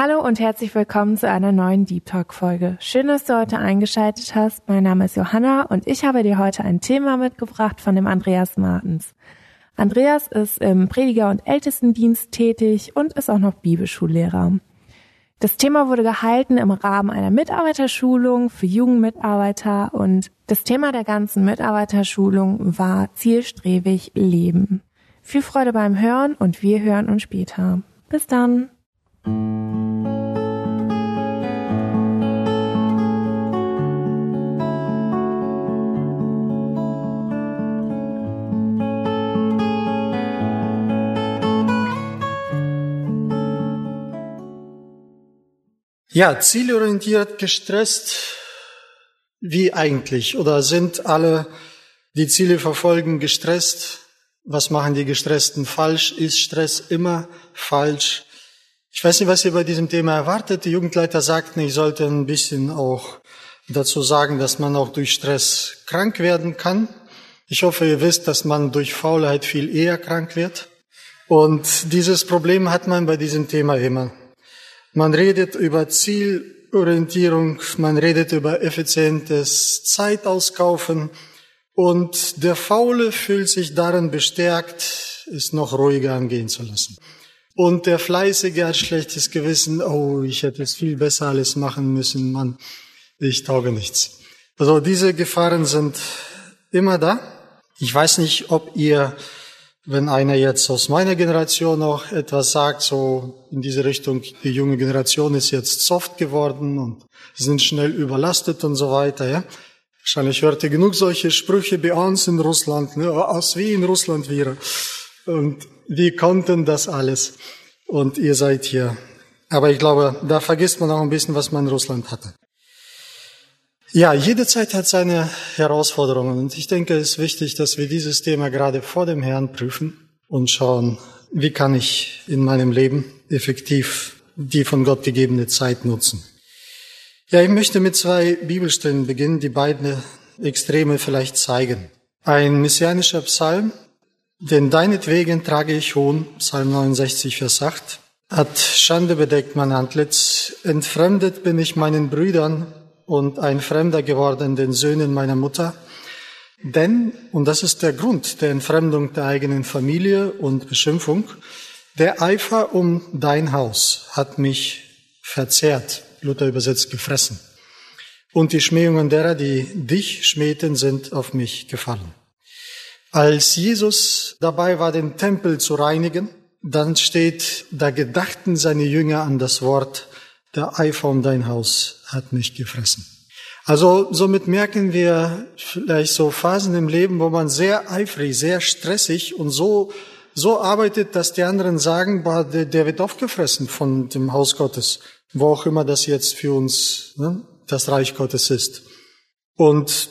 Hallo und herzlich willkommen zu einer neuen Deep Talk Folge. Schön, dass du heute eingeschaltet hast. Mein Name ist Johanna und ich habe dir heute ein Thema mitgebracht von dem Andreas Martens. Andreas ist im Prediger- und Ältestendienst tätig und ist auch noch Bibelschullehrer. Das Thema wurde gehalten im Rahmen einer Mitarbeiterschulung für Jugendmitarbeiter und das Thema der ganzen Mitarbeiterschulung war zielstrebig Leben. Viel Freude beim Hören und wir hören uns später. Bis dann. Ja, zielorientiert gestresst, wie eigentlich? Oder sind alle, die Ziele verfolgen, gestresst? Was machen die Gestressten falsch? Ist Stress immer falsch? Ich weiß nicht, was ihr bei diesem Thema erwartet. Die Jugendleiter sagten, ich sollte ein bisschen auch dazu sagen, dass man auch durch Stress krank werden kann. Ich hoffe, ihr wisst, dass man durch Faulheit viel eher krank wird. Und dieses Problem hat man bei diesem Thema immer. Man redet über Zielorientierung, man redet über effizientes Zeitauskaufen und der Faule fühlt sich darin bestärkt, es noch ruhiger angehen zu lassen. Und der Fleißige hat schlechtes Gewissen, oh, ich hätte es viel besser alles machen müssen, Mann, ich tauge nichts. Also diese Gefahren sind immer da. Ich weiß nicht, ob ihr, wenn einer jetzt aus meiner Generation noch etwas sagt, so in diese Richtung, die junge Generation ist jetzt soft geworden und sind schnell überlastet und so weiter, ja. Wahrscheinlich hört ihr genug solche Sprüche bei uns in Russland, ne, aus wie in Russland wäre. Und die konnten das alles. Und ihr seid hier. Aber ich glaube, da vergisst man auch ein bisschen, was man in Russland hatte. Ja, jede Zeit hat seine Herausforderungen. Und ich denke, es ist wichtig, dass wir dieses Thema gerade vor dem Herrn prüfen und schauen, wie kann ich in meinem Leben effektiv die von Gott gegebene Zeit nutzen. Ja, ich möchte mit zwei Bibelstellen beginnen, die beide Extreme vielleicht zeigen. Ein messianischer Psalm denn deinetwegen trage ich Hohn, Psalm 69, Vers 8, hat Schande bedeckt mein Antlitz, entfremdet bin ich meinen Brüdern und ein Fremder geworden den Söhnen meiner Mutter. Denn, und das ist der Grund der Entfremdung der eigenen Familie und Beschimpfung, der Eifer um dein Haus hat mich verzehrt, Luther übersetzt gefressen. Und die Schmähungen derer, die dich schmähten, sind auf mich gefallen. Als Jesus dabei war, den Tempel zu reinigen, dann steht, da gedachten seine Jünger an das Wort, der Eifer um dein Haus hat mich gefressen. Also somit merken wir vielleicht so Phasen im Leben, wo man sehr eifrig, sehr stressig und so, so arbeitet, dass die anderen sagen, boah, der, der wird aufgefressen von dem Haus Gottes, wo auch immer das jetzt für uns ne, das Reich Gottes ist. Und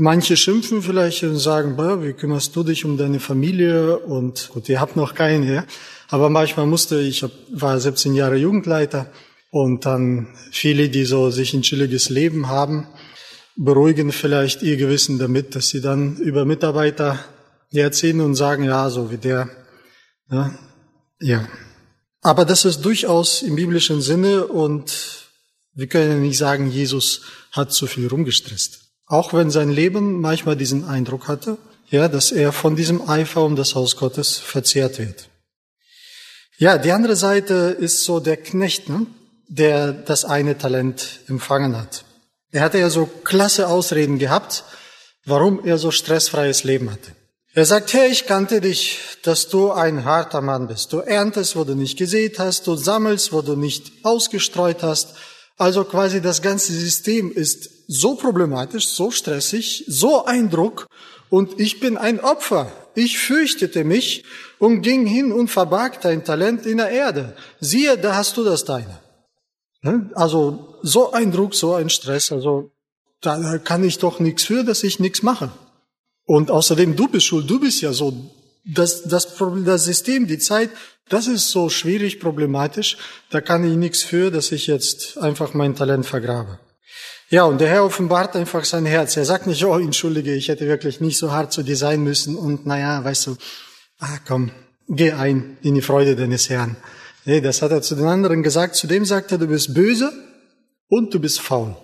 Manche schimpfen vielleicht und sagen, wie kümmerst du dich um deine Familie? Und gut, ihr habt noch keine, ja? Aber manchmal musste, ich war 17 Jahre Jugendleiter und dann viele, die so sich ein chilliges Leben haben, beruhigen vielleicht ihr Gewissen damit, dass sie dann über Mitarbeiter erzählen und sagen, ja, so wie der, ja, ja. Aber das ist durchaus im biblischen Sinne und wir können nicht sagen, Jesus hat zu viel rumgestresst. Auch wenn sein Leben manchmal diesen Eindruck hatte, ja, dass er von diesem Eifer um das Haus Gottes verzehrt wird. Ja, die andere Seite ist so der Knecht, ne, der das eine Talent empfangen hat. Er hatte ja so klasse Ausreden gehabt, warum er so stressfreies Leben hatte. Er sagt, hey, ich kannte dich, dass du ein harter Mann bist. Du erntest, wo du nicht gesät hast, du sammelst, wo du nicht ausgestreut hast. Also quasi das ganze System ist so problematisch, so stressig, so ein Druck und ich bin ein Opfer. Ich fürchtete mich und ging hin und verbarg dein Talent in der Erde. Siehe, da hast du das deine. Ne? Also so ein Druck, so ein Stress. Also da kann ich doch nichts für, dass ich nichts mache. Und außerdem, du bist schuld, du bist ja so. Das, das, das System, die Zeit, das ist so schwierig, problematisch. Da kann ich nichts für, dass ich jetzt einfach mein Talent vergrabe. Ja, und der Herr offenbart einfach sein Herz. Er sagt nicht, oh, entschuldige, ich hätte wirklich nicht so hart zu dir sein müssen und naja, weißt du, ah, komm, geh ein in die Freude deines Herrn. Nee, das hat er zu den anderen gesagt. Zudem sagt er, du bist böse und du bist faul.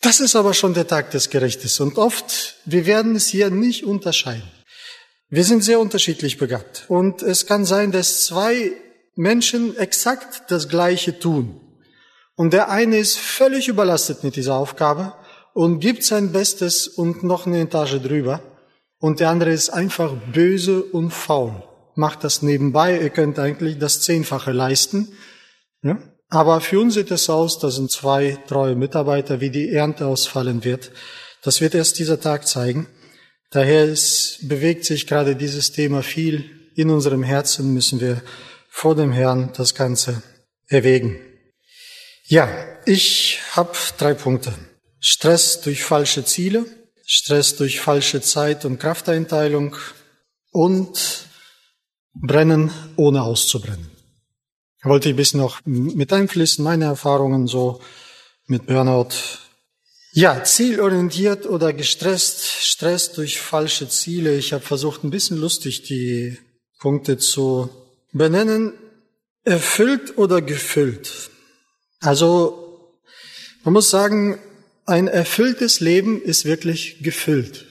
Das ist aber schon der Tag des Gerichtes und oft, wir werden es hier nicht unterscheiden. Wir sind sehr unterschiedlich begabt und es kann sein, dass zwei Menschen exakt das Gleiche tun. Und der eine ist völlig überlastet mit dieser Aufgabe und gibt sein Bestes und noch eine Etage drüber. Und der andere ist einfach böse und faul. Macht das nebenbei, ihr könnt eigentlich das Zehnfache leisten. Ja? Aber für uns sieht es aus, da sind zwei treue Mitarbeiter, wie die Ernte ausfallen wird. Das wird erst dieser Tag zeigen. Daher ist, bewegt sich gerade dieses Thema viel. In unserem Herzen müssen wir vor dem Herrn das Ganze erwägen. Ja, ich habe drei Punkte. Stress durch falsche Ziele, Stress durch falsche Zeit- und Krafteinteilung und Brennen ohne auszubrennen wollte ich ein bisschen noch mit einfließen, meine Erfahrungen so mit Burnout. Ja, zielorientiert oder gestresst, Stress durch falsche Ziele. Ich habe versucht, ein bisschen lustig die Punkte zu benennen. Erfüllt oder gefüllt? Also, man muss sagen, ein erfülltes Leben ist wirklich gefüllt.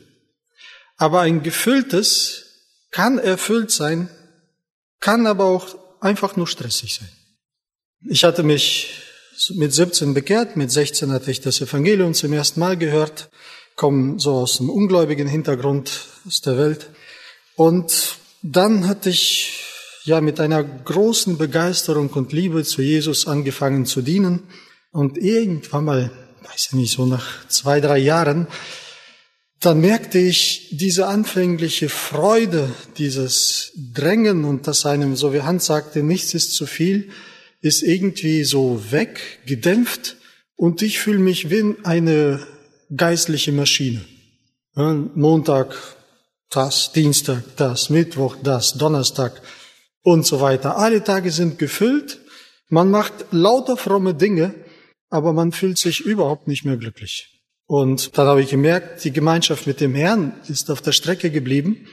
Aber ein gefülltes kann erfüllt sein, kann aber auch einfach nur stressig sein. Ich hatte mich mit 17 bekehrt, mit 16 hatte ich das Evangelium zum ersten Mal gehört, komme so aus einem ungläubigen Hintergrund aus der Welt. Und dann hatte ich ja mit einer großen Begeisterung und Liebe zu Jesus angefangen zu dienen. Und irgendwann mal, weiß ich nicht, so nach zwei, drei Jahren, dann merkte ich diese anfängliche Freude, dieses Drängen und dass einem, so wie Hans sagte, nichts ist zu viel, ist irgendwie so weg, gedämpft und ich fühle mich wie eine geistliche Maschine. Montag das, Dienstag das, Mittwoch das, Donnerstag und so weiter. Alle Tage sind gefüllt, man macht lauter fromme Dinge, aber man fühlt sich überhaupt nicht mehr glücklich. Und dann habe ich gemerkt, die Gemeinschaft mit dem Herrn ist auf der Strecke geblieben.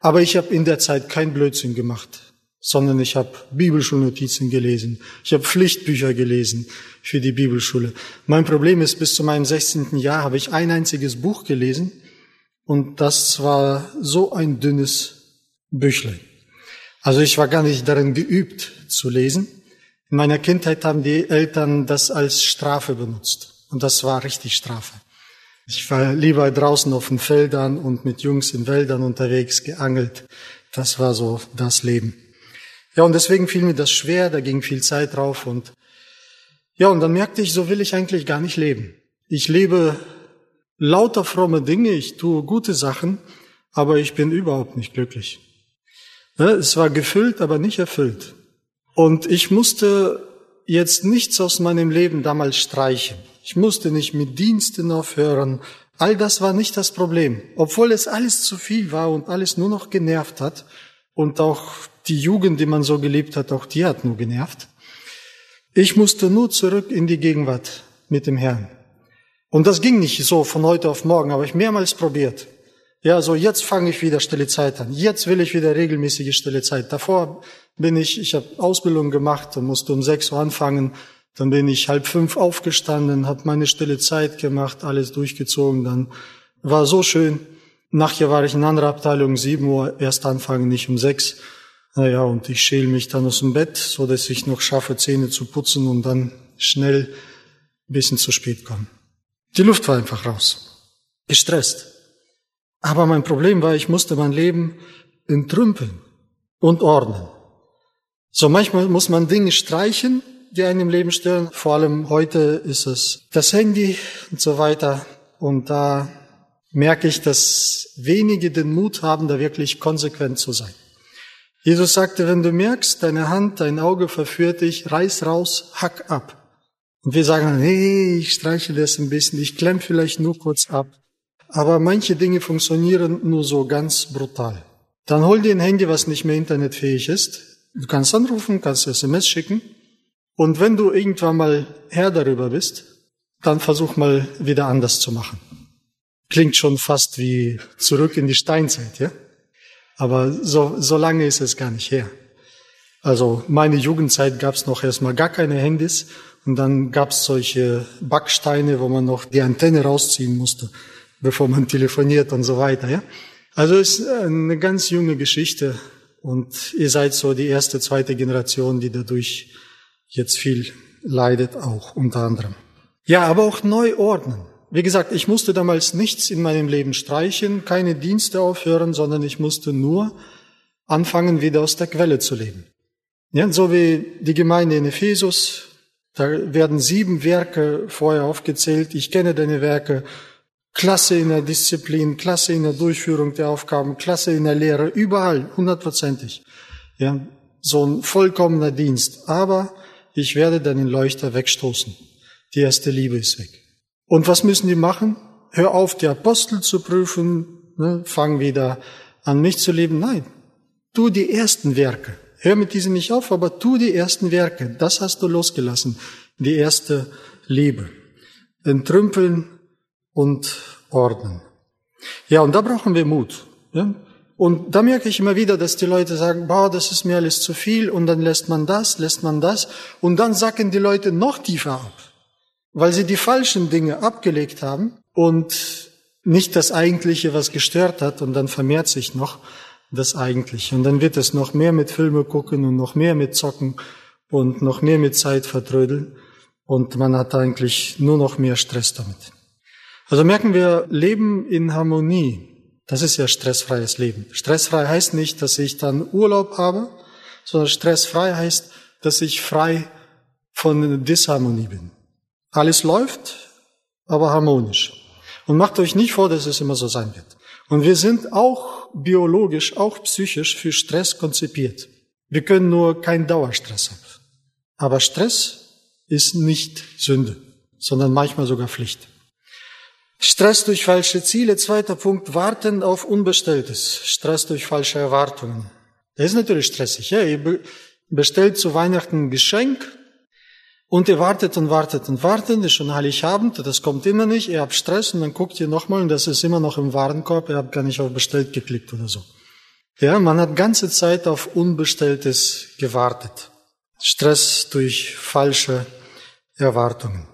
Aber ich habe in der Zeit kein Blödsinn gemacht, sondern ich habe Bibelschulnotizen gelesen. Ich habe Pflichtbücher gelesen für die Bibelschule. Mein Problem ist, bis zu meinem 16. Jahr habe ich ein einziges Buch gelesen und das war so ein dünnes Büchlein. Also ich war gar nicht darin geübt zu lesen. In meiner Kindheit haben die Eltern das als Strafe benutzt. Und das war richtig Strafe. Ich war lieber draußen auf den Feldern und mit Jungs in Wäldern unterwegs geangelt. Das war so das Leben. Ja, und deswegen fiel mir das schwer, da ging viel Zeit drauf und ja, und dann merkte ich, so will ich eigentlich gar nicht leben. Ich lebe lauter fromme Dinge, ich tue gute Sachen, aber ich bin überhaupt nicht glücklich. Es war gefüllt, aber nicht erfüllt. Und ich musste jetzt nichts aus meinem Leben damals streichen. Ich musste nicht mit Diensten aufhören. All das war nicht das Problem. Obwohl es alles zu viel war und alles nur noch genervt hat und auch die Jugend, die man so gelebt hat, auch die hat nur genervt. Ich musste nur zurück in die Gegenwart mit dem Herrn. Und das ging nicht so von heute auf morgen, aber ich mehrmals probiert. Ja, so jetzt fange ich wieder stille Zeit an. Jetzt will ich wieder regelmäßige stille Zeit. Davor bin ich, ich habe Ausbildung gemacht und musste um sechs Uhr anfangen dann bin ich halb fünf aufgestanden, habe meine stille Zeit gemacht, alles durchgezogen. Dann war so schön. Nachher war ich in anderer Abteilung, sieben Uhr erst anfangen, nicht um sechs. Naja, und ich schäle mich dann aus dem Bett, so dass ich noch schaffe, Zähne zu putzen und dann schnell ein bisschen zu spät kommen. Die Luft war einfach raus. Gestresst. Aber mein Problem war, ich musste mein Leben entrümpeln und ordnen. So manchmal muss man Dinge streichen, die einem im Leben stören. Vor allem heute ist es das Handy und so weiter. Und da merke ich, dass wenige den Mut haben, da wirklich konsequent zu sein. Jesus sagte, wenn du merkst, deine Hand, dein Auge verführt dich, reiß raus, hack ab. Und wir sagen, hey, ich streiche das ein bisschen, ich klemm vielleicht nur kurz ab. Aber manche Dinge funktionieren nur so ganz brutal. Dann hol dir ein Handy, was nicht mehr internetfähig ist. Du kannst anrufen, kannst SMS schicken. Und wenn du irgendwann mal Herr darüber bist, dann versuch mal wieder anders zu machen. Klingt schon fast wie zurück in die Steinzeit, ja? Aber so, so lange ist es gar nicht her. Also meine Jugendzeit gab es noch erstmal gar keine Handys und dann gab es solche Backsteine, wo man noch die Antenne rausziehen musste, bevor man telefoniert und so weiter. Ja? Also es ist eine ganz junge Geschichte und ihr seid so die erste, zweite Generation, die dadurch jetzt viel leidet, auch unter anderem. Ja, aber auch neu ordnen. Wie gesagt, ich musste damals nichts in meinem Leben streichen, keine Dienste aufhören, sondern ich musste nur anfangen, wieder aus der Quelle zu leben. Ja, so wie die Gemeinde in Ephesus, da werden sieben Werke vorher aufgezählt. Ich kenne deine Werke. Klasse in der Disziplin, Klasse in der Durchführung der Aufgaben, Klasse in der Lehre, überall, hundertprozentig. Ja, so ein vollkommener Dienst. Aber ich werde deinen Leuchter wegstoßen. Die erste Liebe ist weg. Und was müssen die machen? Hör auf, die Apostel zu prüfen, ne, fang wieder an, mich zu leben. Nein, tu die ersten Werke. Hör mit diesen nicht auf, aber tu die ersten Werke. Das hast du losgelassen. Die erste Liebe. Entrümpeln und ordnen. Ja, und da brauchen wir Mut. Ja? Und da merke ich immer wieder, dass die Leute sagen, boah, das ist mir alles zu viel, und dann lässt man das, lässt man das, und dann sacken die Leute noch tiefer ab, weil sie die falschen Dinge abgelegt haben und nicht das Eigentliche, was gestört hat, und dann vermehrt sich noch das Eigentliche. Und dann wird es noch mehr mit Filme gucken und noch mehr mit Zocken und noch mehr mit Zeit vertrödeln. Und man hat eigentlich nur noch mehr Stress damit. Also merken wir, Leben in Harmonie, das ist ja stressfreies Leben. Stressfrei heißt nicht, dass ich dann Urlaub habe, sondern stressfrei heißt, dass ich frei von Disharmonie bin. Alles läuft, aber harmonisch. Und macht euch nicht vor, dass es immer so sein wird. Und wir sind auch biologisch, auch psychisch für Stress konzipiert. Wir können nur keinen Dauerstress haben. Aber Stress ist nicht Sünde, sondern manchmal sogar Pflicht. Stress durch falsche Ziele. Zweiter Punkt, warten auf Unbestelltes. Stress durch falsche Erwartungen. Das ist natürlich stressig. Ja? Ihr bestellt zu Weihnachten ein Geschenk und ihr wartet und wartet und wartet, ist schon Heiligabend, das kommt immer nicht, ihr habt Stress und dann guckt ihr nochmal und das ist immer noch im Warenkorb, ihr habt gar nicht auf bestellt geklickt oder so. Ja, man hat ganze Zeit auf Unbestelltes gewartet. Stress durch falsche Erwartungen.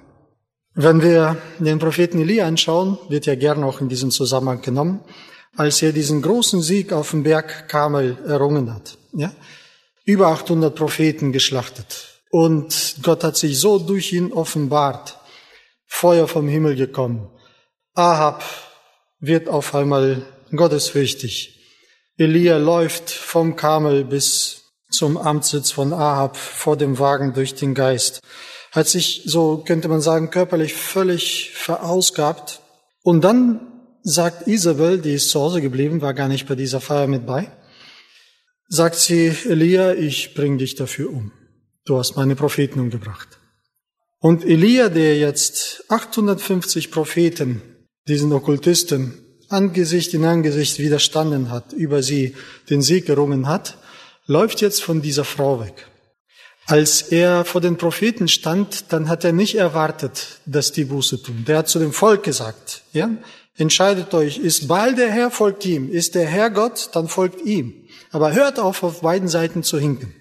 Wenn wir den Propheten Elia anschauen, wird ja gern auch in diesem Zusammenhang genommen, als er diesen großen Sieg auf dem Berg Kamel errungen hat. Ja? Über 800 Propheten geschlachtet. Und Gott hat sich so durch ihn offenbart. Feuer vom Himmel gekommen. Ahab wird auf einmal gottesfürchtig. Elia läuft vom Kamel bis zum Amtssitz von Ahab vor dem Wagen durch den Geist. Hat sich, so könnte man sagen, körperlich völlig verausgabt. Und dann sagt Isabel, die ist zu Hause geblieben, war gar nicht bei dieser Feier mit bei, sagt sie, Elia, ich bring dich dafür um du hast meine Propheten umgebracht. Und Elia, der jetzt 850 Propheten, diesen Okkultisten, Angesicht in Angesicht widerstanden hat, über sie den Sieg gerungen hat, läuft jetzt von dieser Frau weg. Als er vor den Propheten stand, dann hat er nicht erwartet, dass die Buße tun. Der hat zu dem Volk gesagt, ja, entscheidet euch, ist Baal der Herr, folgt ihm. Ist der Herr Gott, dann folgt ihm. Aber hört auf, auf beiden Seiten zu hinken.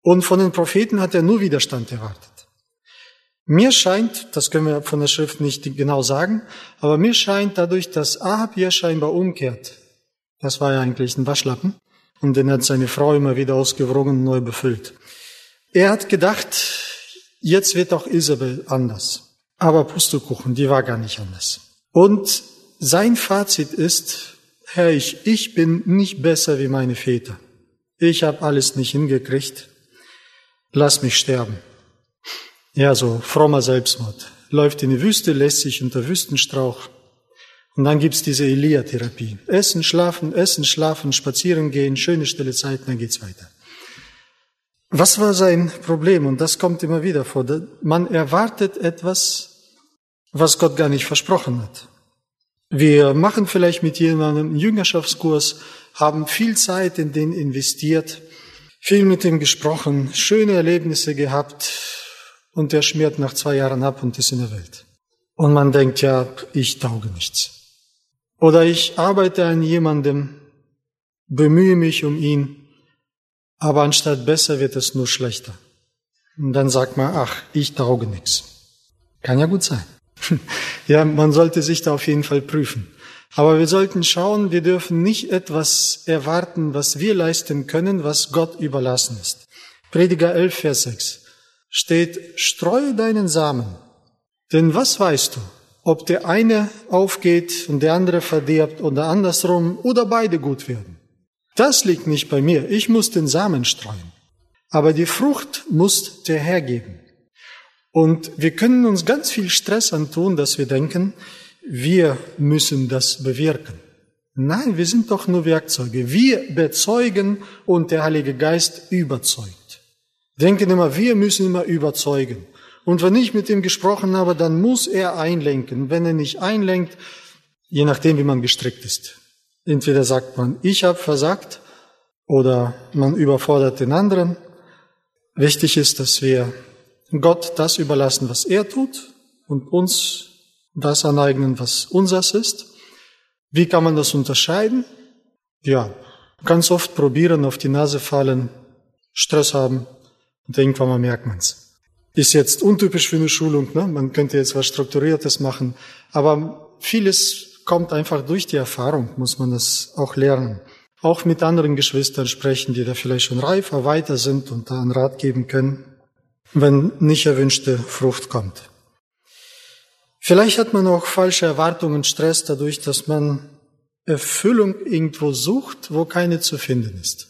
Und von den Propheten hat er nur Widerstand erwartet. Mir scheint, das können wir von der Schrift nicht genau sagen, aber mir scheint dadurch, dass Ahab hier scheinbar umkehrt, das war ja eigentlich ein Waschlappen, und den hat seine Frau immer wieder ausgewrungen und neu befüllt. Er hat gedacht, jetzt wird auch Isabel anders. Aber Pustekuchen, die war gar nicht anders. Und sein Fazit ist, Herr, ich, ich bin nicht besser wie meine Väter. Ich habe alles nicht hingekriegt lass mich sterben. Ja, so frommer Selbstmord. Läuft in die Wüste, lässt sich unter Wüstenstrauch. Und dann gibt's diese Elia-Therapie. Essen, schlafen, essen, schlafen, spazieren gehen, schöne stille Zeit, dann geht's weiter. Was war sein Problem? Und das kommt immer wieder vor. Man erwartet etwas, was Gott gar nicht versprochen hat. Wir machen vielleicht mit jemandem einen Jüngerschaftskurs, haben viel Zeit in den investiert, viel mit ihm gesprochen, schöne Erlebnisse gehabt und der schmiert nach zwei Jahren ab und ist in der Welt. Und man denkt, ja, ich tauge nichts. Oder ich arbeite an jemandem, bemühe mich um ihn, aber anstatt besser wird es nur schlechter. Und dann sagt man, ach, ich tauge nichts. Kann ja gut sein. ja, man sollte sich da auf jeden Fall prüfen. Aber wir sollten schauen, wir dürfen nicht etwas erwarten, was wir leisten können, was Gott überlassen ist. Prediger 11, Vers 6 steht, streue deinen Samen. Denn was weißt du, ob der eine aufgeht und der andere verdirbt oder andersrum oder beide gut werden? Das liegt nicht bei mir. Ich muss den Samen streuen. Aber die Frucht muss der Herr geben. Und wir können uns ganz viel Stress antun, dass wir denken, wir müssen das bewirken. Nein, wir sind doch nur Werkzeuge. Wir bezeugen und der Heilige Geist überzeugt. Denken immer, wir müssen immer überzeugen. Und wenn ich mit ihm gesprochen habe, dann muss er einlenken. Wenn er nicht einlenkt, je nachdem, wie man gestrickt ist. Entweder sagt man, ich habe versagt, oder man überfordert den anderen. Wichtig ist, dass wir Gott das überlassen, was er tut, und uns das aneignen, was unseres ist. Wie kann man das unterscheiden? Ja, ganz oft probieren, auf die Nase fallen, Stress haben und irgendwann mal merkt man's. Ist jetzt untypisch für eine Schulung, ne? man könnte jetzt was Strukturiertes machen, aber vieles kommt einfach durch die Erfahrung, muss man das auch lernen. Auch mit anderen Geschwistern sprechen, die da vielleicht schon reifer, weiter sind und da einen Rat geben können, wenn nicht erwünschte Frucht kommt. Vielleicht hat man auch falsche Erwartungen, Stress dadurch, dass man Erfüllung irgendwo sucht, wo keine zu finden ist.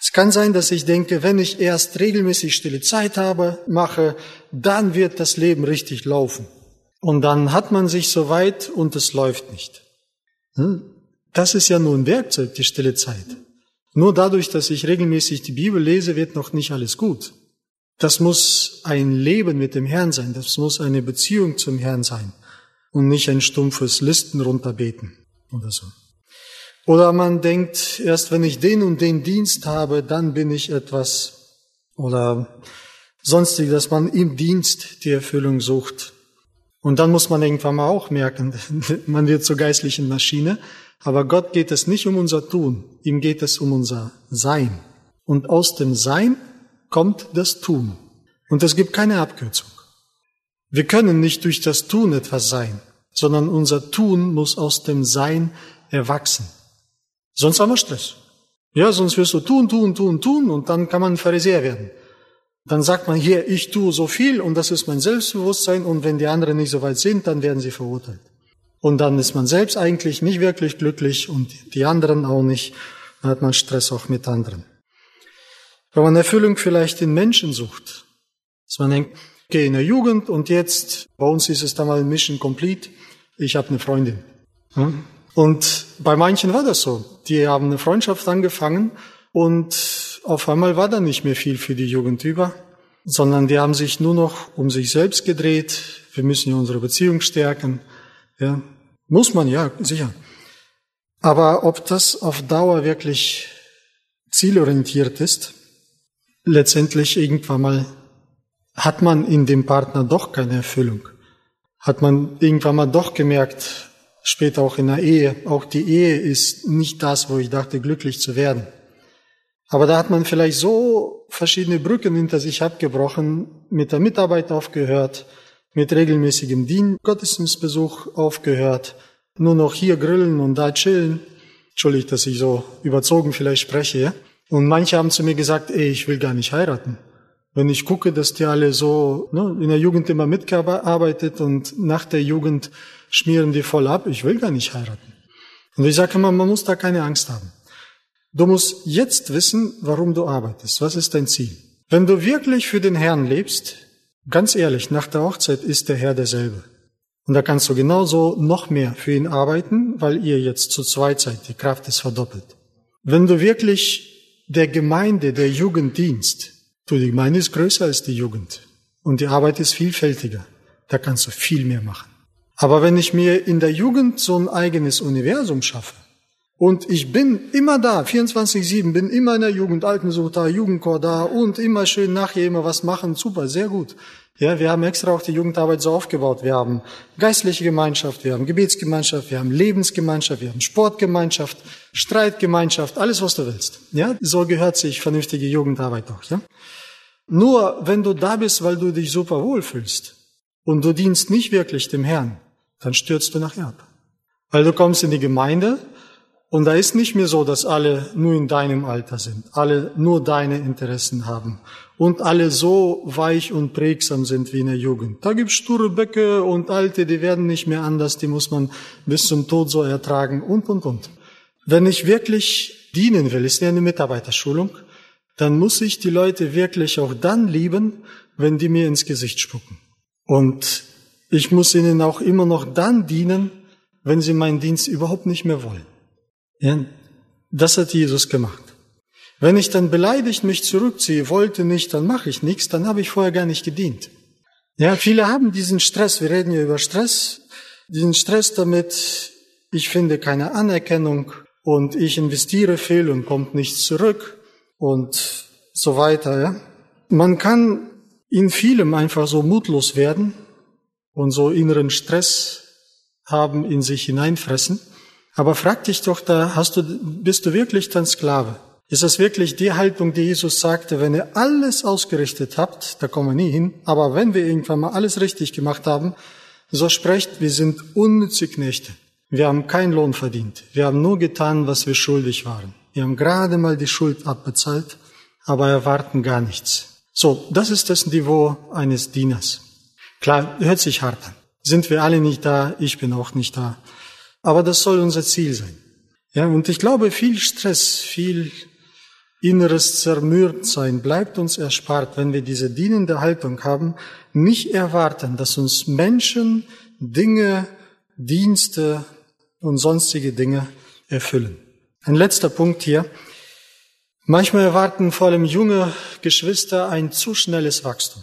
Es kann sein, dass ich denke, wenn ich erst regelmäßig stille Zeit habe, mache, dann wird das Leben richtig laufen. Und dann hat man sich so weit und es läuft nicht. Hm? Das ist ja nur ein Werkzeug, die stille Zeit. Nur dadurch, dass ich regelmäßig die Bibel lese, wird noch nicht alles gut. Das muss ein Leben mit dem Herrn sein, das muss eine Beziehung zum Herrn sein und nicht ein stumpfes Listen runterbeten oder so. Oder man denkt, erst wenn ich den und den Dienst habe, dann bin ich etwas oder sonstig, dass man im Dienst die Erfüllung sucht. Und dann muss man irgendwann mal auch merken, man wird zur geistlichen Maschine, aber Gott geht es nicht um unser Tun, ihm geht es um unser Sein. Und aus dem Sein kommt das Tun. Und es gibt keine Abkürzung. Wir können nicht durch das Tun etwas sein, sondern unser Tun muss aus dem Sein erwachsen. Sonst haben wir Stress. Ja, sonst wirst du tun, tun, tun, tun und dann kann man Pharisäer werden. Dann sagt man hier, ich tue so viel und das ist mein Selbstbewusstsein und wenn die anderen nicht so weit sind, dann werden sie verurteilt. Und dann ist man selbst eigentlich nicht wirklich glücklich und die anderen auch nicht. Dann hat man Stress auch mit anderen. Wenn man Erfüllung vielleicht in Menschen sucht, dass man denkt, okay, in der Jugend und jetzt, bei uns ist es dann mal Mission Complete, ich habe eine Freundin. Und bei manchen war das so. Die haben eine Freundschaft angefangen und auf einmal war da nicht mehr viel für die Jugend über, sondern die haben sich nur noch um sich selbst gedreht. Wir müssen ja unsere Beziehung stärken. Ja, muss man, ja, sicher. Aber ob das auf Dauer wirklich zielorientiert ist, letztendlich irgendwann mal hat man in dem Partner doch keine Erfüllung. Hat man irgendwann mal doch gemerkt, später auch in der Ehe, auch die Ehe ist nicht das, wo ich dachte, glücklich zu werden. Aber da hat man vielleicht so verschiedene Brücken hinter sich abgebrochen, mit der Mitarbeit aufgehört, mit regelmäßigem Dien, Gottesdienstbesuch aufgehört, nur noch hier grillen und da chillen. Entschuldigt, dass ich so überzogen vielleicht spreche? Und manche haben zu mir gesagt, ey, ich will gar nicht heiraten. Wenn ich gucke, dass die alle so ne, in der Jugend immer mitgearbeitet und nach der Jugend schmieren die voll ab, ich will gar nicht heiraten. Und ich sage immer, man muss da keine Angst haben. Du musst jetzt wissen, warum du arbeitest. Was ist dein Ziel? Wenn du wirklich für den Herrn lebst, ganz ehrlich, nach der Hochzeit ist der Herr derselbe. Und da kannst du genauso noch mehr für ihn arbeiten, weil ihr jetzt zu zweit seid. Die Kraft ist verdoppelt. Wenn du wirklich der Gemeinde, der Jugenddienst, Du, die Gemeinde ist größer als die Jugend. Und die Arbeit ist vielfältiger. Da kannst du viel mehr machen. Aber wenn ich mir in der Jugend so ein eigenes Universum schaffe, und ich bin immer da, 24-7, bin immer in der Jugend, Altensucht da, Jugendchor da und immer schön nachher immer was machen, super, sehr gut. Ja, wir haben extra auch die Jugendarbeit so aufgebaut. Wir haben geistliche Gemeinschaft, wir haben Gebetsgemeinschaft, wir haben Lebensgemeinschaft, wir haben Sportgemeinschaft, Streitgemeinschaft, alles was du willst. Ja, so gehört sich vernünftige Jugendarbeit auch, ja. Nur wenn du da bist, weil du dich super wohlfühlst und du dienst nicht wirklich dem Herrn, dann stürzt du nachher ab. Weil du kommst in die Gemeinde und da ist nicht mehr so, dass alle nur in deinem Alter sind, alle nur deine Interessen haben und alle so weich und prägsam sind wie in der Jugend. Da gibt's sture Böcke und Alte, die werden nicht mehr anders, die muss man bis zum Tod so ertragen und, und, und. Wenn ich wirklich dienen will, ist ja eine Mitarbeiterschulung, dann muss ich die Leute wirklich auch dann lieben, wenn die mir ins Gesicht spucken. Und ich muss ihnen auch immer noch dann dienen, wenn sie meinen Dienst überhaupt nicht mehr wollen. Ja, das hat Jesus gemacht. Wenn ich dann beleidigt mich zurückziehe, wollte nicht, dann mache ich nichts, dann habe ich vorher gar nicht gedient. Ja, viele haben diesen Stress, wir reden ja über Stress, diesen Stress damit, ich finde keine Anerkennung und ich investiere viel und kommt nichts zurück und so weiter. Ja. Man kann in vielem einfach so mutlos werden und so inneren Stress haben, in sich hineinfressen. Aber frag dich doch da, hast du, bist du wirklich dein Sklave? Ist das wirklich die Haltung, die Jesus sagte, wenn ihr alles ausgerichtet habt, da kommen wir nie hin, aber wenn wir irgendwann mal alles richtig gemacht haben, so sprecht, wir sind unnütze Knechte. Wir haben keinen Lohn verdient. Wir haben nur getan, was wir schuldig waren. Wir haben gerade mal die Schuld abbezahlt, aber erwarten gar nichts. So, das ist das Niveau eines Dieners. Klar, hört sich hart an. Sind wir alle nicht da, ich bin auch nicht da. Aber das soll unser Ziel sein. Ja, und ich glaube, viel Stress, viel inneres Zermürdsein bleibt uns erspart, wenn wir diese dienende Haltung haben, nicht erwarten, dass uns Menschen, Dinge, Dienste und sonstige Dinge erfüllen. Ein letzter Punkt hier. Manchmal erwarten vor allem junge Geschwister ein zu schnelles Wachstum.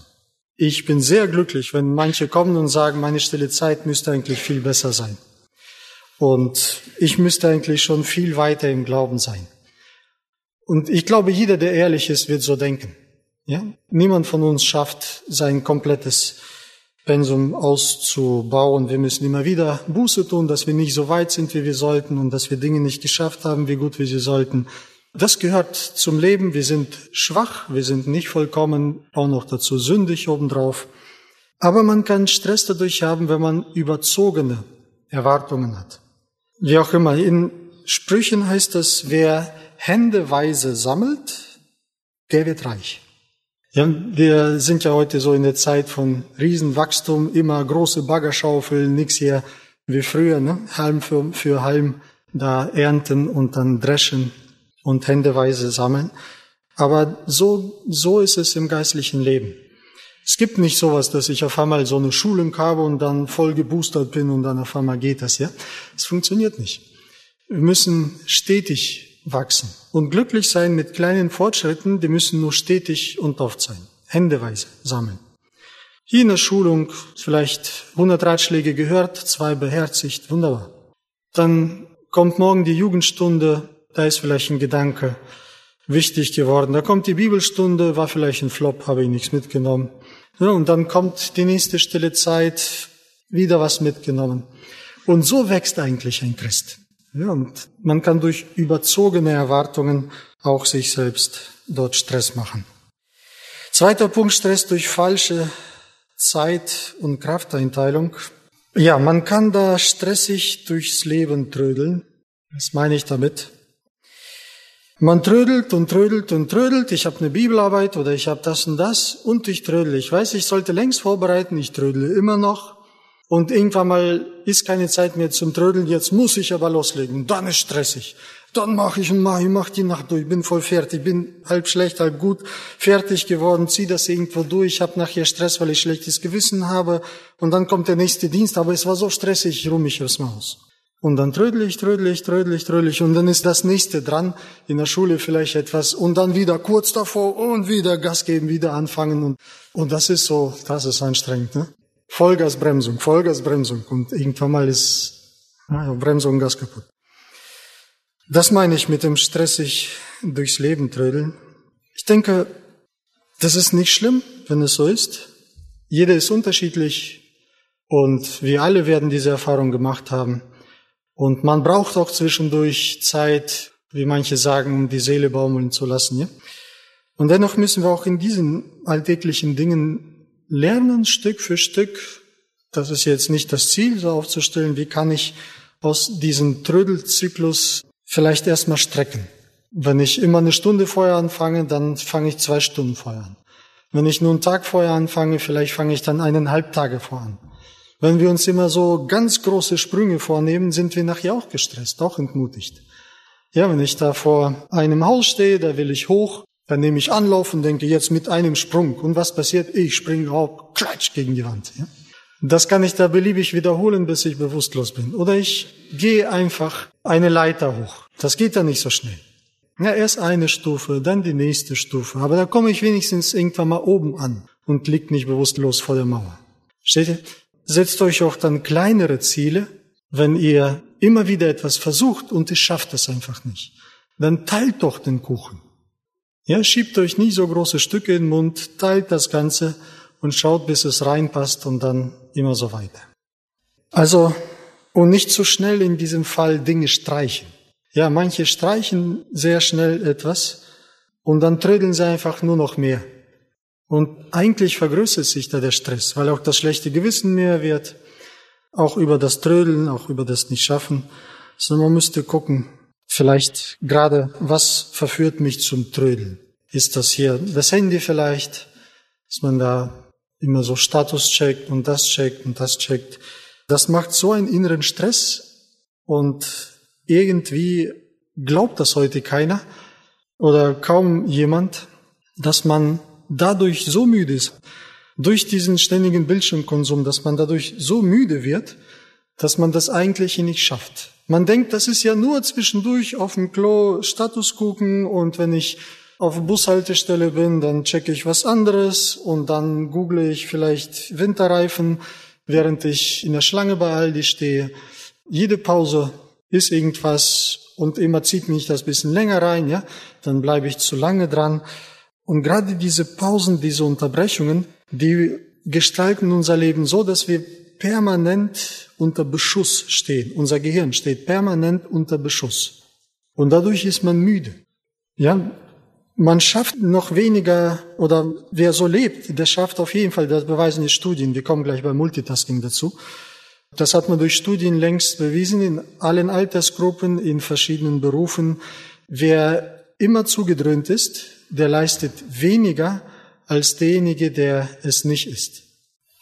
Ich bin sehr glücklich, wenn manche kommen und sagen, meine stille Zeit müsste eigentlich viel besser sein. Und ich müsste eigentlich schon viel weiter im Glauben sein. Und ich glaube, jeder, der ehrlich ist, wird so denken. Ja? Niemand von uns schafft sein komplettes Pensum auszubauen. Wir müssen immer wieder Buße tun, dass wir nicht so weit sind, wie wir sollten und dass wir Dinge nicht geschafft haben, wie gut wir sie sollten. Das gehört zum Leben. Wir sind schwach, wir sind nicht vollkommen, auch noch dazu sündig obendrauf. Aber man kann Stress dadurch haben, wenn man überzogene Erwartungen hat. Wie auch immer, in Sprüchen heißt das, wer händeweise sammelt, der wird reich. Ja, wir sind ja heute so in der Zeit von Riesenwachstum, immer große Baggerschaufeln, nix hier wie früher, ne? Halm für, für Halm da ernten und dann dreschen und händeweise sammeln. Aber so, so ist es im geistlichen Leben. Es gibt nicht sowas, dass ich auf einmal so eine Schulung habe und dann voll geboostert bin und dann auf einmal geht das, ja? Es funktioniert nicht. Wir müssen stetig wachsen und glücklich sein mit kleinen Fortschritten, die müssen nur stetig und oft sein. Händeweise sammeln. Hier in der Schulung vielleicht 100 Ratschläge gehört, zwei beherzigt, wunderbar. Dann kommt morgen die Jugendstunde, da ist vielleicht ein Gedanke wichtig geworden. Da kommt die Bibelstunde, war vielleicht ein Flop, habe ich nichts mitgenommen. Ja, und dann kommt die nächste stille Zeit, wieder was mitgenommen. Und so wächst eigentlich ein Christ. Ja, und man kann durch überzogene Erwartungen auch sich selbst dort Stress machen. Zweiter Punkt, Stress durch falsche Zeit- und Krafteinteilung. Ja, man kann da stressig durchs Leben trödeln. Was meine ich damit? Man trödelt und trödelt und trödelt. Ich habe eine Bibelarbeit oder ich habe das und das und ich trödel. Ich weiß, ich sollte längst vorbereiten, ich trödele immer noch. Und irgendwann mal ist keine Zeit mehr zum Trödeln, jetzt muss ich aber loslegen. Dann ist stressig. Dann mache ich und mache ich, mach die Nacht durch, bin voll fertig, bin halb schlecht, halb gut fertig geworden, zieh das irgendwo durch, habe nachher Stress, weil ich schlechtes Gewissen habe. Und dann kommt der nächste Dienst, aber es war so stressig, ich ruh mich aufs Maus. Und dann trödel ich, trödel ich, trödel ich, trödel ich. Und dann ist das nächste dran. In der Schule vielleicht etwas. Und dann wieder kurz davor und wieder Gas geben, wieder anfangen. Und, und das ist so, das ist anstrengend. Ne? Vollgasbremsung, Vollgasbremsung. Und irgendwann mal ist ja, Bremsung, Gas kaputt. Das meine ich mit dem stressig durchs Leben trödeln. Ich denke, das ist nicht schlimm, wenn es so ist. Jeder ist unterschiedlich und wir alle werden diese Erfahrung gemacht haben. Und man braucht auch zwischendurch Zeit, wie manche sagen, um die Seele baumeln zu lassen. Ja? Und dennoch müssen wir auch in diesen alltäglichen Dingen lernen, Stück für Stück. Das ist jetzt nicht das Ziel, so aufzustellen, wie kann ich aus diesem Trödelzyklus vielleicht erstmal strecken. Wenn ich immer eine Stunde vorher anfange, dann fange ich zwei Stunden vorher an. Wenn ich nur einen Tag vorher anfange, vielleicht fange ich dann eineinhalb Tage vor an. Wenn wir uns immer so ganz große Sprünge vornehmen, sind wir nachher auch gestresst, auch entmutigt. Ja, wenn ich da vor einem Haus stehe, da will ich hoch, dann nehme ich Anlauf und denke jetzt mit einem Sprung. Und was passiert? Ich springe rauf, klatsch gegen die Wand. Ja? Das kann ich da beliebig wiederholen, bis ich bewusstlos bin. Oder ich gehe einfach eine Leiter hoch. Das geht dann nicht so schnell. Ja, erst eine Stufe, dann die nächste Stufe. Aber da komme ich wenigstens irgendwann mal oben an und liegt nicht bewusstlos vor der Mauer. Steht ihr? Setzt euch auch dann kleinere Ziele, wenn ihr immer wieder etwas versucht und ihr schafft es einfach nicht. Dann teilt doch den Kuchen. Ja, schiebt euch nie so große Stücke in den Mund, teilt das Ganze und schaut, bis es reinpasst und dann immer so weiter. Also, und nicht zu so schnell in diesem Fall Dinge streichen. Ja, manche streichen sehr schnell etwas und dann trödeln sie einfach nur noch mehr. Und eigentlich vergrößert sich da der Stress, weil auch das schlechte Gewissen mehr wird, auch über das Trödeln, auch über das Nicht-Schaffen. Sondern man müsste gucken, vielleicht gerade, was verführt mich zum Trödeln? Ist das hier das Handy vielleicht, dass man da immer so Status checkt und das checkt und das checkt. Das macht so einen inneren Stress und irgendwie glaubt das heute keiner oder kaum jemand, dass man dadurch so müde ist, durch diesen ständigen Bildschirmkonsum, dass man dadurch so müde wird, dass man das eigentlich nicht schafft. Man denkt, das ist ja nur zwischendurch auf dem Klo Status gucken und wenn ich auf Bushaltestelle bin, dann checke ich was anderes und dann google ich vielleicht Winterreifen, während ich in der Schlange bei Aldi stehe. Jede Pause ist irgendwas und immer zieht mich das bisschen länger rein, ja, dann bleibe ich zu lange dran. Und gerade diese Pausen, diese Unterbrechungen, die gestalten unser Leben so, dass wir permanent unter Beschuss stehen. Unser Gehirn steht permanent unter Beschuss. Und dadurch ist man müde. Ja, man schafft noch weniger, oder wer so lebt, der schafft auf jeden Fall, das beweisen die Studien, wir kommen gleich beim Multitasking dazu. Das hat man durch Studien längst bewiesen, in allen Altersgruppen, in verschiedenen Berufen. Wer immer zugedröhnt ist, der leistet weniger als derjenige, der es nicht ist.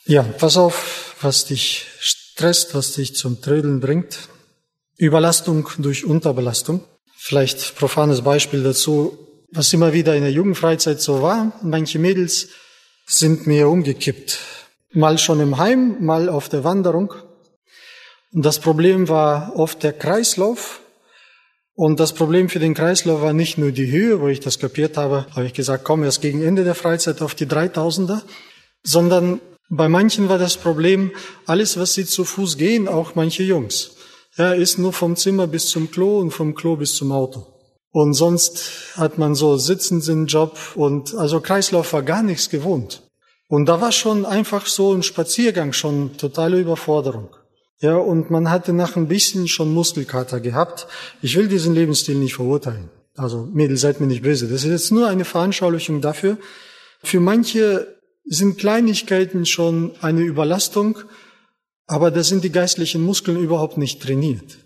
Ja, pass auf, was dich stresst, was dich zum Trödeln bringt. Überlastung durch Unterbelastung. Vielleicht profanes Beispiel dazu was immer wieder in der Jugendfreizeit so war. Manche Mädels sind mir umgekippt. Mal schon im Heim, mal auf der Wanderung. Und das Problem war oft der Kreislauf. Und das Problem für den Kreislauf war nicht nur die Höhe, wo ich das kapiert habe, habe ich gesagt, komm erst gegen Ende der Freizeit auf die 3000er, sondern bei manchen war das Problem, alles, was sie zu Fuß gehen, auch manche Jungs, ja, ist nur vom Zimmer bis zum Klo und vom Klo bis zum Auto. Und sonst hat man so sitzenden Job und also Kreislauf war gar nichts gewohnt. Und da war schon einfach so ein Spaziergang schon totale Überforderung. Ja, und man hatte nach ein bisschen schon Muskelkater gehabt. Ich will diesen Lebensstil nicht verurteilen. Also, Mädel, seid mir nicht böse. Das ist jetzt nur eine Veranschaulichung dafür. Für manche sind Kleinigkeiten schon eine Überlastung, aber da sind die geistlichen Muskeln überhaupt nicht trainiert.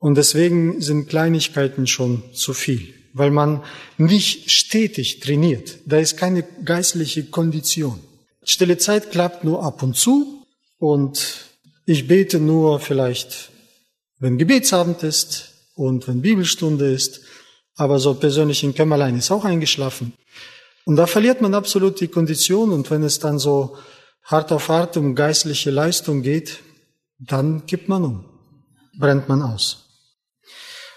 Und deswegen sind Kleinigkeiten schon zu viel, weil man nicht stetig trainiert. Da ist keine geistliche Kondition. Stille Zeit klappt nur ab und zu und ich bete nur vielleicht, wenn Gebetsabend ist und wenn Bibelstunde ist, aber so persönlich in Kämmerlein ist auch eingeschlafen. Und da verliert man absolut die Kondition und wenn es dann so hart auf hart um geistliche Leistung geht, dann gibt man um. brennt man aus.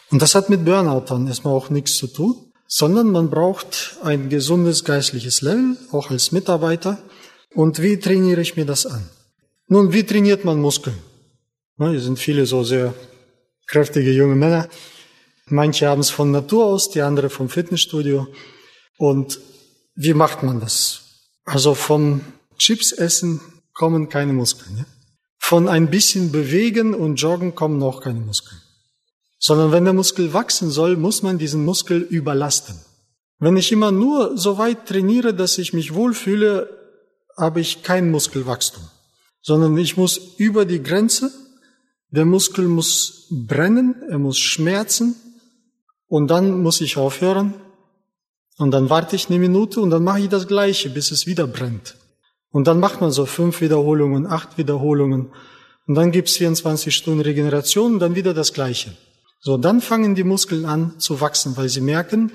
Und das hat mit Burnout dann erstmal auch nichts zu tun, sondern man braucht ein gesundes geistliches Level, auch als Mitarbeiter. Und wie trainiere ich mir das an? Nun, wie trainiert man Muskeln? Hier sind viele so sehr kräftige junge Männer. Manche haben es von Natur aus, die andere vom Fitnessstudio. Und wie macht man das? Also vom Chips essen kommen keine Muskeln. Ja? Von ein bisschen bewegen und joggen kommen noch keine Muskeln. Sondern wenn der Muskel wachsen soll, muss man diesen Muskel überlasten. Wenn ich immer nur so weit trainiere, dass ich mich wohlfühle, habe ich kein Muskelwachstum. Sondern ich muss über die Grenze, der Muskel muss brennen, er muss schmerzen und dann muss ich aufhören und dann warte ich eine Minute und dann mache ich das Gleiche, bis es wieder brennt. Und dann macht man so fünf Wiederholungen, acht Wiederholungen. Und dann gibt's 24 Stunden Regeneration und dann wieder das Gleiche. So, dann fangen die Muskeln an zu wachsen, weil sie merken,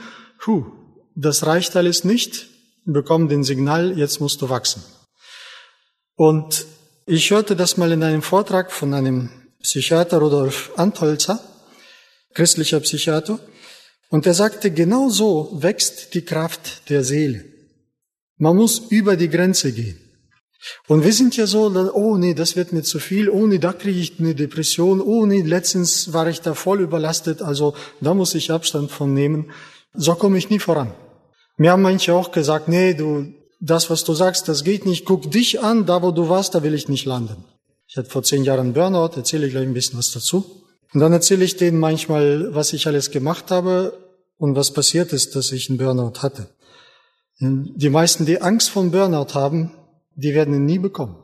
hu, das reicht alles nicht, bekommen den Signal, jetzt musst du wachsen. Und ich hörte das mal in einem Vortrag von einem Psychiater Rudolf Antholzer, christlicher Psychiater, und er sagte, genau so wächst die Kraft der Seele. Man muss über die Grenze gehen. Und wir sind ja so, oh nee, das wird mir zu viel, oh nee, da kriege ich eine Depression, oh nee, letztens war ich da voll überlastet, also da muss ich Abstand von nehmen. So komme ich nie voran. Mir haben manche auch gesagt, nee, du, das, was du sagst, das geht nicht, guck dich an, da wo du warst, da will ich nicht landen. Ich hatte vor zehn Jahren Burnout, erzähle ich gleich ein bisschen was dazu. Und dann erzähle ich denen manchmal, was ich alles gemacht habe und was passiert ist, dass ich einen Burnout hatte. Die meisten, die Angst vor Burnout haben, die werden ihn nie bekommen.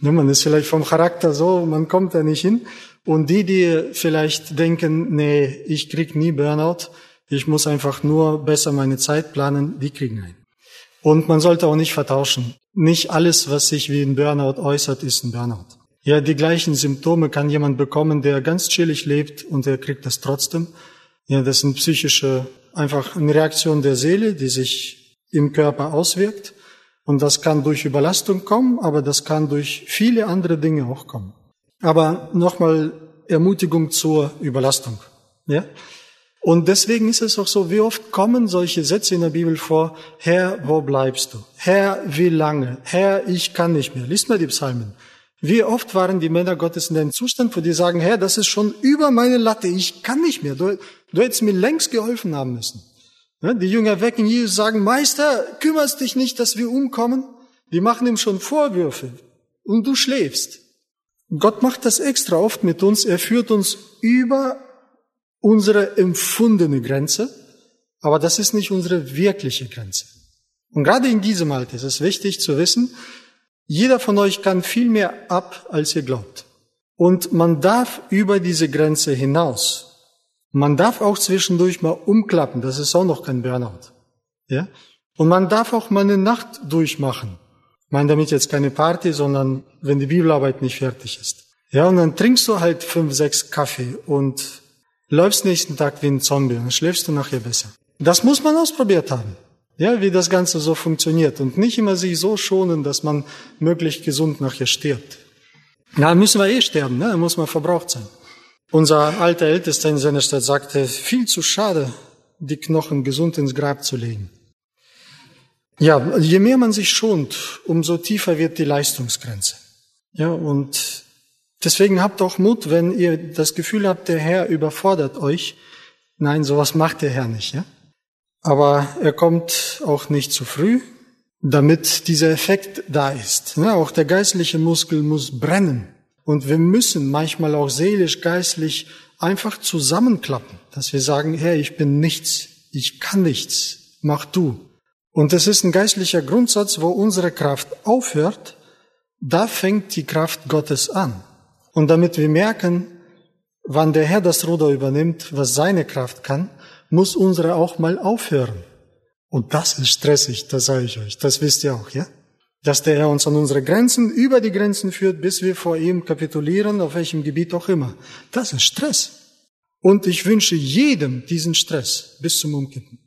Man ist vielleicht vom Charakter so, man kommt da nicht hin. Und die, die vielleicht denken, nee, ich krieg nie Burnout, ich muss einfach nur besser meine Zeit planen, die kriegen einen. Und man sollte auch nicht vertauschen. Nicht alles, was sich wie ein Burnout äußert, ist ein Burnout. Ja, die gleichen Symptome kann jemand bekommen, der ganz chillig lebt und er kriegt das trotzdem. Ja, das sind psychische, einfach eine Reaktion der Seele, die sich im Körper auswirkt. Und das kann durch Überlastung kommen, aber das kann durch viele andere Dinge auch kommen. Aber nochmal Ermutigung zur Überlastung. Ja? Und deswegen ist es auch so, wie oft kommen solche Sätze in der Bibel vor, Herr, wo bleibst du? Herr, wie lange? Herr, ich kann nicht mehr. Lies mal die Psalmen. Wie oft waren die Männer Gottes in einem Zustand, wo die sagen, Herr, das ist schon über meine Latte, ich kann nicht mehr. Du, du hättest mir längst geholfen haben müssen. Die Jünger wecken Jesus, sagen, Meister, kümmerst dich nicht, dass wir umkommen? Die machen ihm schon Vorwürfe und du schläfst. Gott macht das extra oft mit uns. Er führt uns über unsere empfundene Grenze, aber das ist nicht unsere wirkliche Grenze. Und gerade in diesem Alter ist es wichtig zu wissen, jeder von euch kann viel mehr ab, als ihr glaubt. Und man darf über diese Grenze hinaus man darf auch zwischendurch mal umklappen, das ist auch noch kein Burnout. Ja? Und man darf auch mal eine Nacht durchmachen. Ich meine damit jetzt keine Party, sondern wenn die Bibelarbeit nicht fertig ist. Ja, und dann trinkst du halt fünf, sechs Kaffee und läufst nächsten Tag wie ein Zombie und schläfst du nachher besser. Das muss man ausprobiert haben. Ja, wie das Ganze so funktioniert und nicht immer sich so schonen, dass man möglichst gesund nachher stirbt. Na, müssen wir eh sterben, ne? Muss man verbraucht sein. Unser alter Ältester in seiner Stadt sagte, viel zu schade, die Knochen gesund ins Grab zu legen. Ja, je mehr man sich schont, umso tiefer wird die Leistungsgrenze. Ja, und deswegen habt auch Mut, wenn ihr das Gefühl habt, der Herr überfordert euch. Nein, sowas macht der Herr nicht, ja. Aber er kommt auch nicht zu früh, damit dieser Effekt da ist. Ja, auch der geistliche Muskel muss brennen. Und wir müssen manchmal auch seelisch, geistlich einfach zusammenklappen, dass wir sagen, Herr, ich bin nichts, ich kann nichts, mach du. Und das ist ein geistlicher Grundsatz, wo unsere Kraft aufhört, da fängt die Kraft Gottes an. Und damit wir merken, wann der Herr das Ruder übernimmt, was seine Kraft kann, muss unsere auch mal aufhören. Und das ist stressig, das sage ich euch. Das wisst ihr auch, ja? dass der Herr uns an unsere Grenzen, über die Grenzen führt, bis wir vor ihm kapitulieren, auf welchem Gebiet auch immer. Das ist Stress. Und ich wünsche jedem diesen Stress bis zum Umkippen.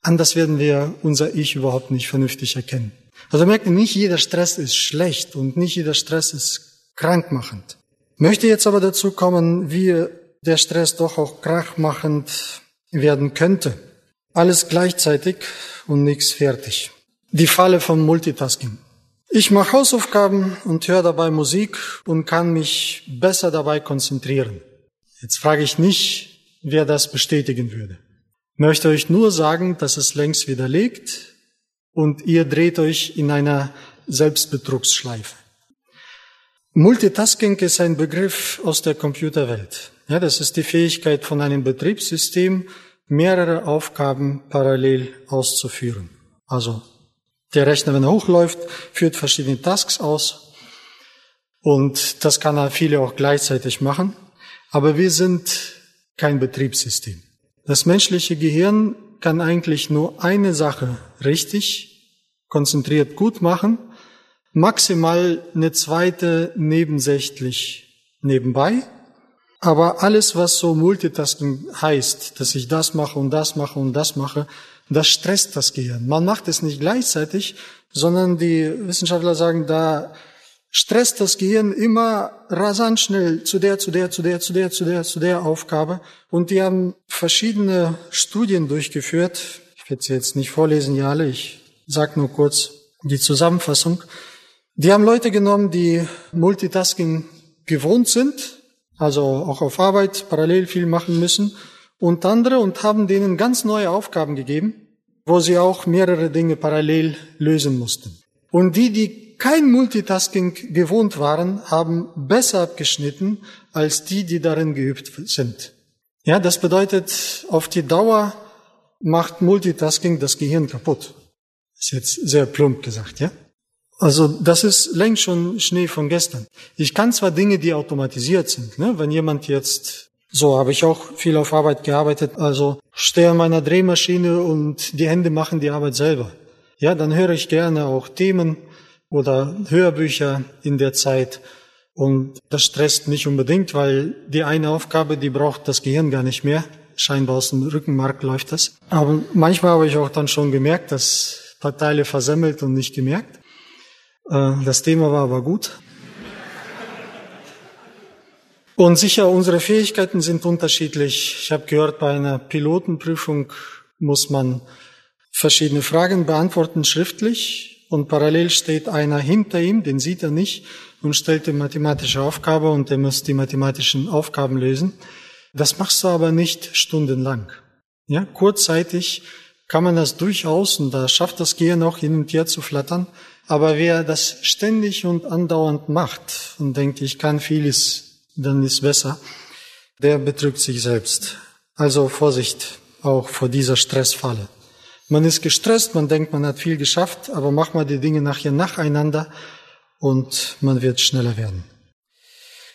Anders werden wir unser Ich überhaupt nicht vernünftig erkennen. Also merkt ihr, nicht jeder Stress ist schlecht und nicht jeder Stress ist krankmachend. Möchte jetzt aber dazu kommen, wie der Stress doch auch krachmachend werden könnte. Alles gleichzeitig und nichts fertig. Die Falle vom Multitasking. Ich mache Hausaufgaben und höre dabei Musik und kann mich besser dabei konzentrieren. Jetzt frage ich nicht, wer das bestätigen würde. Möchte euch nur sagen, dass es längst widerlegt und ihr dreht euch in einer Selbstbetrugsschleife. Multitasking ist ein Begriff aus der Computerwelt. Ja, das ist die Fähigkeit von einem Betriebssystem, mehrere Aufgaben parallel auszuführen. Also der Rechner, wenn er hochläuft, führt verschiedene Tasks aus und das kann er viele auch gleichzeitig machen. Aber wir sind kein Betriebssystem. Das menschliche Gehirn kann eigentlich nur eine Sache richtig, konzentriert gut machen, maximal eine zweite nebensächlich nebenbei. Aber alles, was so Multitasking heißt, dass ich das mache und das mache und das mache, das stresst das Gehirn. Man macht es nicht gleichzeitig, sondern die Wissenschaftler sagen, da stresst das Gehirn immer rasant schnell zu der, zu der, zu der, zu der, zu der, zu der Aufgabe. Und die haben verschiedene Studien durchgeführt. Ich werde sie jetzt nicht vorlesen, ja alle. Ich sage nur kurz die Zusammenfassung. Die haben Leute genommen, die Multitasking gewohnt sind, also auch auf Arbeit parallel viel machen müssen, und andere und haben denen ganz neue Aufgaben gegeben, wo sie auch mehrere Dinge parallel lösen mussten. Und die, die kein Multitasking gewohnt waren, haben besser abgeschnitten als die, die darin geübt sind. Ja, das bedeutet, auf die Dauer macht Multitasking das Gehirn kaputt. Ist jetzt sehr plump gesagt, ja? Also das ist längst schon Schnee von gestern. Ich kann zwar Dinge, die automatisiert sind. Ne? Wenn jemand jetzt, so habe ich auch viel auf Arbeit gearbeitet, also stehe an meiner Drehmaschine und die Hände machen die Arbeit selber. Ja, dann höre ich gerne auch Themen, oder Hörbücher in der Zeit. Und das stresst nicht unbedingt, weil die eine Aufgabe, die braucht das Gehirn gar nicht mehr. Scheinbar aus dem Rückenmark läuft das. Aber manchmal habe ich auch dann schon gemerkt, dass ein Teile versemmelt und nicht gemerkt. Äh, das Thema war aber gut. Und sicher, unsere Fähigkeiten sind unterschiedlich. Ich habe gehört, bei einer Pilotenprüfung muss man verschiedene Fragen beantworten schriftlich und parallel steht einer hinter ihm, den sieht er nicht, und stellt die mathematische Aufgabe und er muss die mathematischen Aufgaben lösen. Das machst du aber nicht stundenlang. Ja, kurzzeitig kann man das durchaus und da schafft das Gehirn auch hin und her zu flattern. Aber wer das ständig und andauernd macht und denkt, ich kann vieles, dann ist besser, der betrügt sich selbst. Also Vorsicht auch vor dieser Stressfalle. Man ist gestresst, man denkt, man hat viel geschafft, aber mach mal die Dinge nachher nacheinander und man wird schneller werden.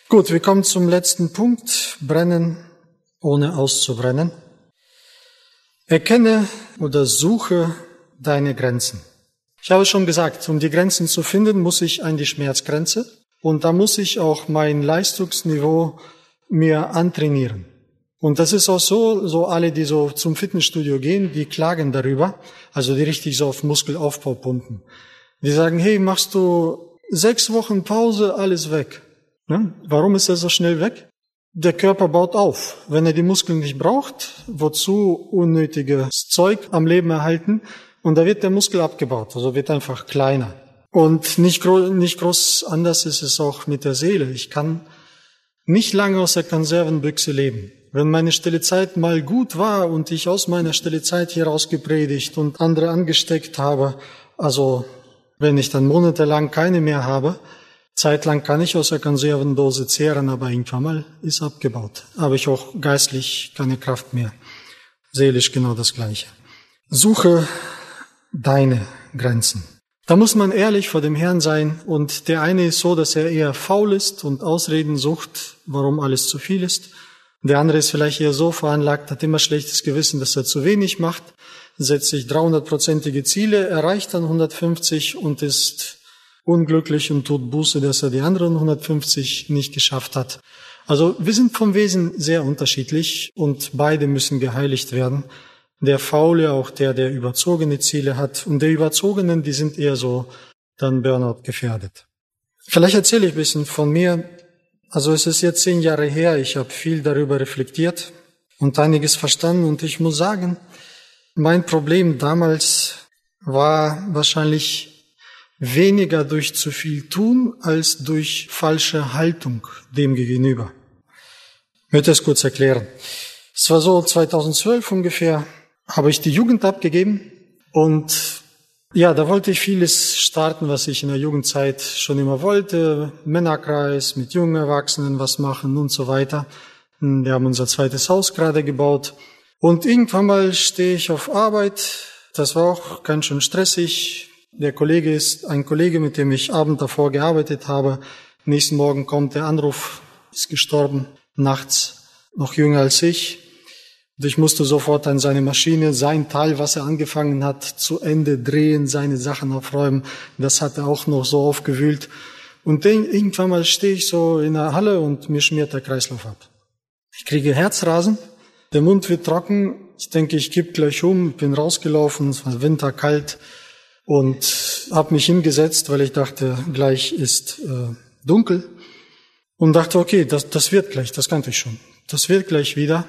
Gut, wir kommen zum letzten Punkt. Brennen ohne auszubrennen. Erkenne oder suche deine Grenzen. Ich habe schon gesagt, um die Grenzen zu finden, muss ich an die Schmerzgrenze und da muss ich auch mein Leistungsniveau mir antrainieren. Und das ist auch so, so alle, die so zum Fitnessstudio gehen, die klagen darüber, also die richtig so auf Muskelaufbau pumpen. Die sagen, hey, machst du sechs Wochen Pause, alles weg. Ne? Warum ist er so schnell weg? Der Körper baut auf. Wenn er die Muskeln nicht braucht, wozu unnötiges Zeug am Leben erhalten? Und da wird der Muskel abgebaut, also wird einfach kleiner. Und nicht, gro nicht groß anders ist es auch mit der Seele. Ich kann nicht lange aus der Konservenbüchse leben. Wenn meine stille Zeit mal gut war und ich aus meiner stille Zeit hieraus gepredigt und andere angesteckt habe, also wenn ich dann monatelang keine mehr habe, zeitlang kann ich aus der Konservendose zehren, aber irgendwann mal ist abgebaut. Habe ich auch geistlich keine Kraft mehr. Seelisch genau das Gleiche. Suche deine Grenzen. Da muss man ehrlich vor dem Herrn sein und der eine ist so, dass er eher faul ist und Ausreden sucht, warum alles zu viel ist. Der andere ist vielleicht eher so veranlagt, hat immer schlechtes Gewissen, dass er zu wenig macht, setzt sich 300-prozentige Ziele, erreicht dann 150 und ist unglücklich und tut Buße, dass er die anderen 150 nicht geschafft hat. Also wir sind vom Wesen sehr unterschiedlich und beide müssen geheiligt werden. Der Faule, auch der, der überzogene Ziele hat und der Überzogenen, die sind eher so dann Burnout gefährdet. Vielleicht erzähle ich ein bisschen von mir. Also es ist jetzt zehn Jahre her, ich habe viel darüber reflektiert und einiges verstanden und ich muss sagen, mein Problem damals war wahrscheinlich weniger durch zu viel tun als durch falsche Haltung dem gegenüber. Ich möchte es kurz erklären. Es war so 2012 ungefähr, habe ich die Jugend abgegeben und ja, da wollte ich vieles starten, was ich in der Jugendzeit schon immer wollte. Männerkreis, mit jungen Erwachsenen was machen und so weiter. Wir haben unser zweites Haus gerade gebaut. Und irgendwann mal stehe ich auf Arbeit. Das war auch ganz schön stressig. Der Kollege ist ein Kollege, mit dem ich Abend davor gearbeitet habe. Nächsten Morgen kommt der Anruf, ist gestorben, nachts, noch jünger als ich. Und ich musste sofort an seine Maschine, sein Teil, was er angefangen hat, zu Ende drehen, seine Sachen aufräumen. Das hat er auch noch so aufgewühlt. Und irgendwann mal stehe ich so in der Halle und mir schmiert der Kreislauf ab. Ich kriege Herzrasen, der Mund wird trocken. Ich denke, ich kipp gleich um, bin rausgelaufen, es war winterkalt und habe mich hingesetzt, weil ich dachte, gleich ist äh, dunkel und dachte, okay, das, das wird gleich, das kannte ich schon. Das wird gleich wieder.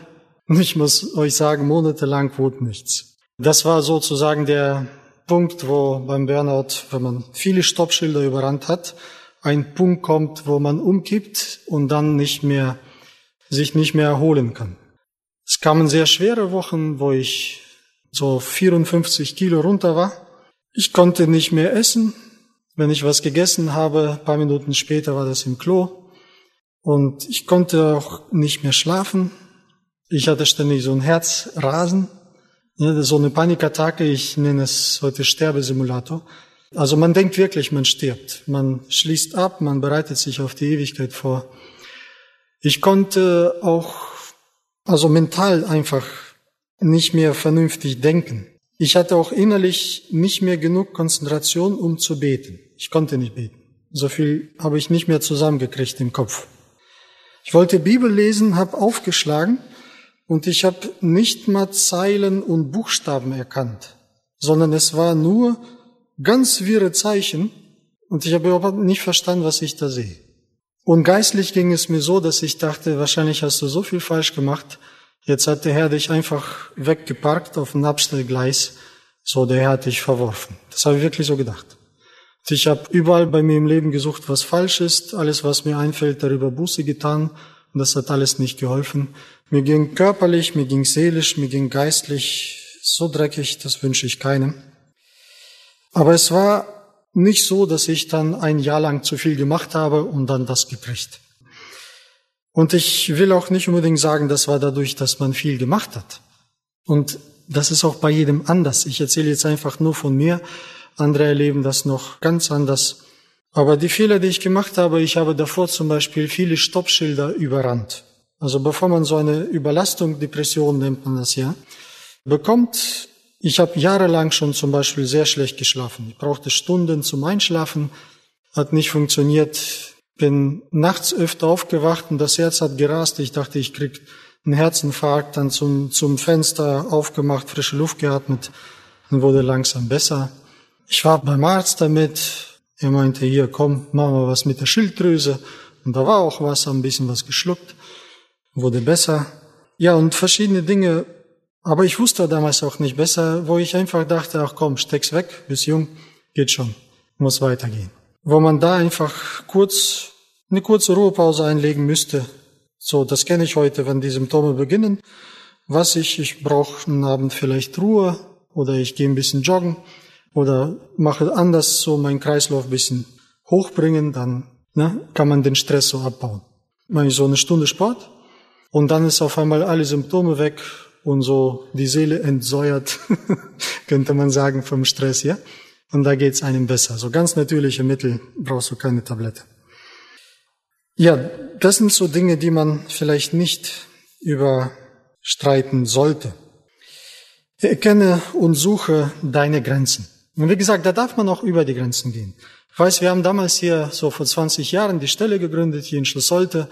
Und ich muss euch sagen, monatelang wurde nichts. Das war sozusagen der Punkt, wo beim Burnout, wenn man viele Stoppschilder überrannt hat, ein Punkt kommt, wo man umkippt und dann nicht mehr, sich nicht mehr erholen kann. Es kamen sehr schwere Wochen, wo ich so 54 Kilo runter war. Ich konnte nicht mehr essen. Wenn ich was gegessen habe, paar Minuten später war das im Klo. Und ich konnte auch nicht mehr schlafen. Ich hatte ständig so ein Herzrasen, so eine Panikattacke. Ich nenne es heute Sterbesimulator. Also man denkt wirklich, man stirbt. Man schließt ab, man bereitet sich auf die Ewigkeit vor. Ich konnte auch, also mental einfach nicht mehr vernünftig denken. Ich hatte auch innerlich nicht mehr genug Konzentration, um zu beten. Ich konnte nicht beten. So viel habe ich nicht mehr zusammengekriegt im Kopf. Ich wollte Bibel lesen, habe aufgeschlagen und ich habe nicht mal Zeilen und Buchstaben erkannt, sondern es war nur ganz wirre Zeichen und ich habe überhaupt nicht verstanden, was ich da sehe. Und geistlich ging es mir so, dass ich dachte, wahrscheinlich hast du so viel falsch gemacht, jetzt hat der Herr dich einfach weggeparkt auf ein Abstellgleis, so der Herr hat dich verworfen. Das habe ich wirklich so gedacht. Ich habe überall bei mir im Leben gesucht, was falsch ist, alles, was mir einfällt, darüber Buße getan und das hat alles nicht geholfen. Mir ging körperlich, mir ging seelisch, mir ging geistlich so dreckig, das wünsche ich keinem. Aber es war nicht so, dass ich dann ein Jahr lang zu viel gemacht habe und dann das gekriegt. Und ich will auch nicht unbedingt sagen, das war dadurch, dass man viel gemacht hat. Und das ist auch bei jedem anders. Ich erzähle jetzt einfach nur von mir. Andere erleben das noch ganz anders. Aber die Fehler, die ich gemacht habe, ich habe davor zum Beispiel viele Stoppschilder überrannt also bevor man so eine Überlastung, Depression nennt man das ja, bekommt, ich habe jahrelang schon zum Beispiel sehr schlecht geschlafen. Ich brauchte Stunden zum Einschlafen, hat nicht funktioniert, bin nachts öfter aufgewacht und das Herz hat gerast. Ich dachte, ich krieg einen Herzinfarkt, dann zum, zum Fenster aufgemacht, frische Luft geatmet und wurde langsam besser. Ich war beim Arzt damit. Er meinte, hier, komm, machen wir was mit der Schilddrüse. Und da war auch was, ein bisschen was geschluckt wurde besser. Ja, und verschiedene Dinge. Aber ich wusste damals auch nicht besser, wo ich einfach dachte, ach komm, steck's weg, bist jung, geht schon, muss weitergehen. Wo man da einfach kurz, eine kurze Ruhepause einlegen müsste. So, das kenne ich heute, wenn die Symptome beginnen. Was ich, ich brauche einen Abend vielleicht Ruhe oder ich gehe ein bisschen joggen oder mache anders so meinen Kreislauf ein bisschen hochbringen, dann ne, kann man den Stress so abbauen. Mache ich so eine Stunde Sport, und dann ist auf einmal alle Symptome weg und so die Seele entsäuert, könnte man sagen, vom Stress, ja? Und da geht's einem besser. So ganz natürliche Mittel brauchst du keine Tablette. Ja, das sind so Dinge, die man vielleicht nicht überstreiten sollte. Erkenne und suche deine Grenzen. Und wie gesagt, da darf man auch über die Grenzen gehen. Ich weiß, wir haben damals hier so vor 20 Jahren die Stelle gegründet, hier in Schloss Solte.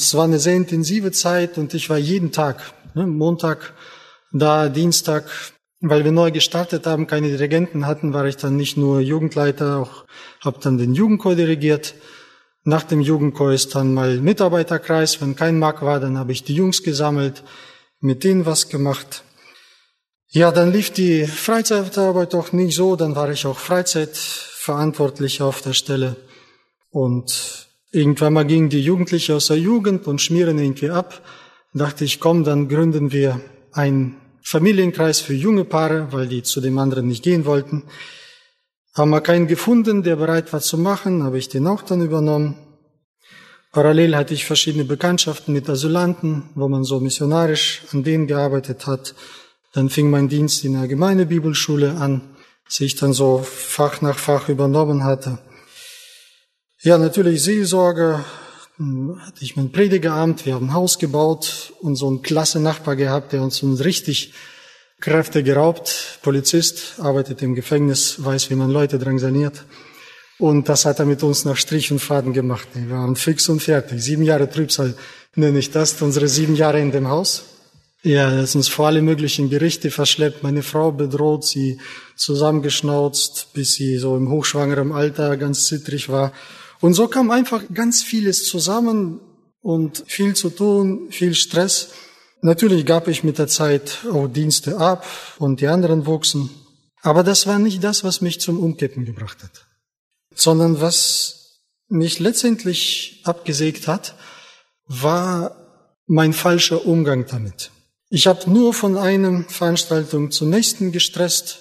Es war eine sehr intensive Zeit und ich war jeden Tag, ne, Montag, da, Dienstag, weil wir neu gestartet haben, keine Dirigenten hatten, war ich dann nicht nur Jugendleiter, auch habe dann den Jugendchor dirigiert. Nach dem Jugendchor ist dann mal Mitarbeiterkreis. Wenn kein Mark war, dann habe ich die Jungs gesammelt, mit denen was gemacht. Ja, dann lief die Freizeitarbeit doch nicht so. Dann war ich auch Freizeitverantwortlicher auf der Stelle. Und irgendwann mal gingen die Jugendlichen aus der Jugend und schmieren irgendwie ab. Dachte ich, komm, dann gründen wir einen Familienkreis für junge Paare, weil die zu dem anderen nicht gehen wollten. Haben wir keinen gefunden, der bereit war zu machen, habe ich den auch dann übernommen. Parallel hatte ich verschiedene Bekanntschaften mit Asylanten, wo man so missionarisch an denen gearbeitet hat. Dann fing mein Dienst in der Gemeindebibelschule an, dass ich dann so Fach nach Fach übernommen hatte. Ja, natürlich Seelsorge, hm, hatte ich mein Predigeramt, wir haben ein Haus gebaut und so einen klasse Nachbar gehabt, der uns richtig Kräfte geraubt, Polizist, arbeitet im Gefängnis, weiß, wie man Leute drangsaliert. Und das hat er mit uns nach Strich und Faden gemacht. Wir waren fix und fertig. Sieben Jahre Trübsal nenne ich das, unsere sieben Jahre in dem Haus. Ja, er ist uns vor alle möglichen Gerichte verschleppt, meine Frau bedroht, sie zusammengeschnauzt, bis sie so im hochschwangeren Alter ganz zittrig war. Und so kam einfach ganz vieles zusammen und viel zu tun, viel Stress. Natürlich gab ich mit der Zeit auch Dienste ab und die anderen wuchsen. Aber das war nicht das, was mich zum Umkippen gebracht hat, sondern was mich letztendlich abgesägt hat, war mein falscher Umgang damit. Ich habe nur von einer Veranstaltung zur nächsten gestresst.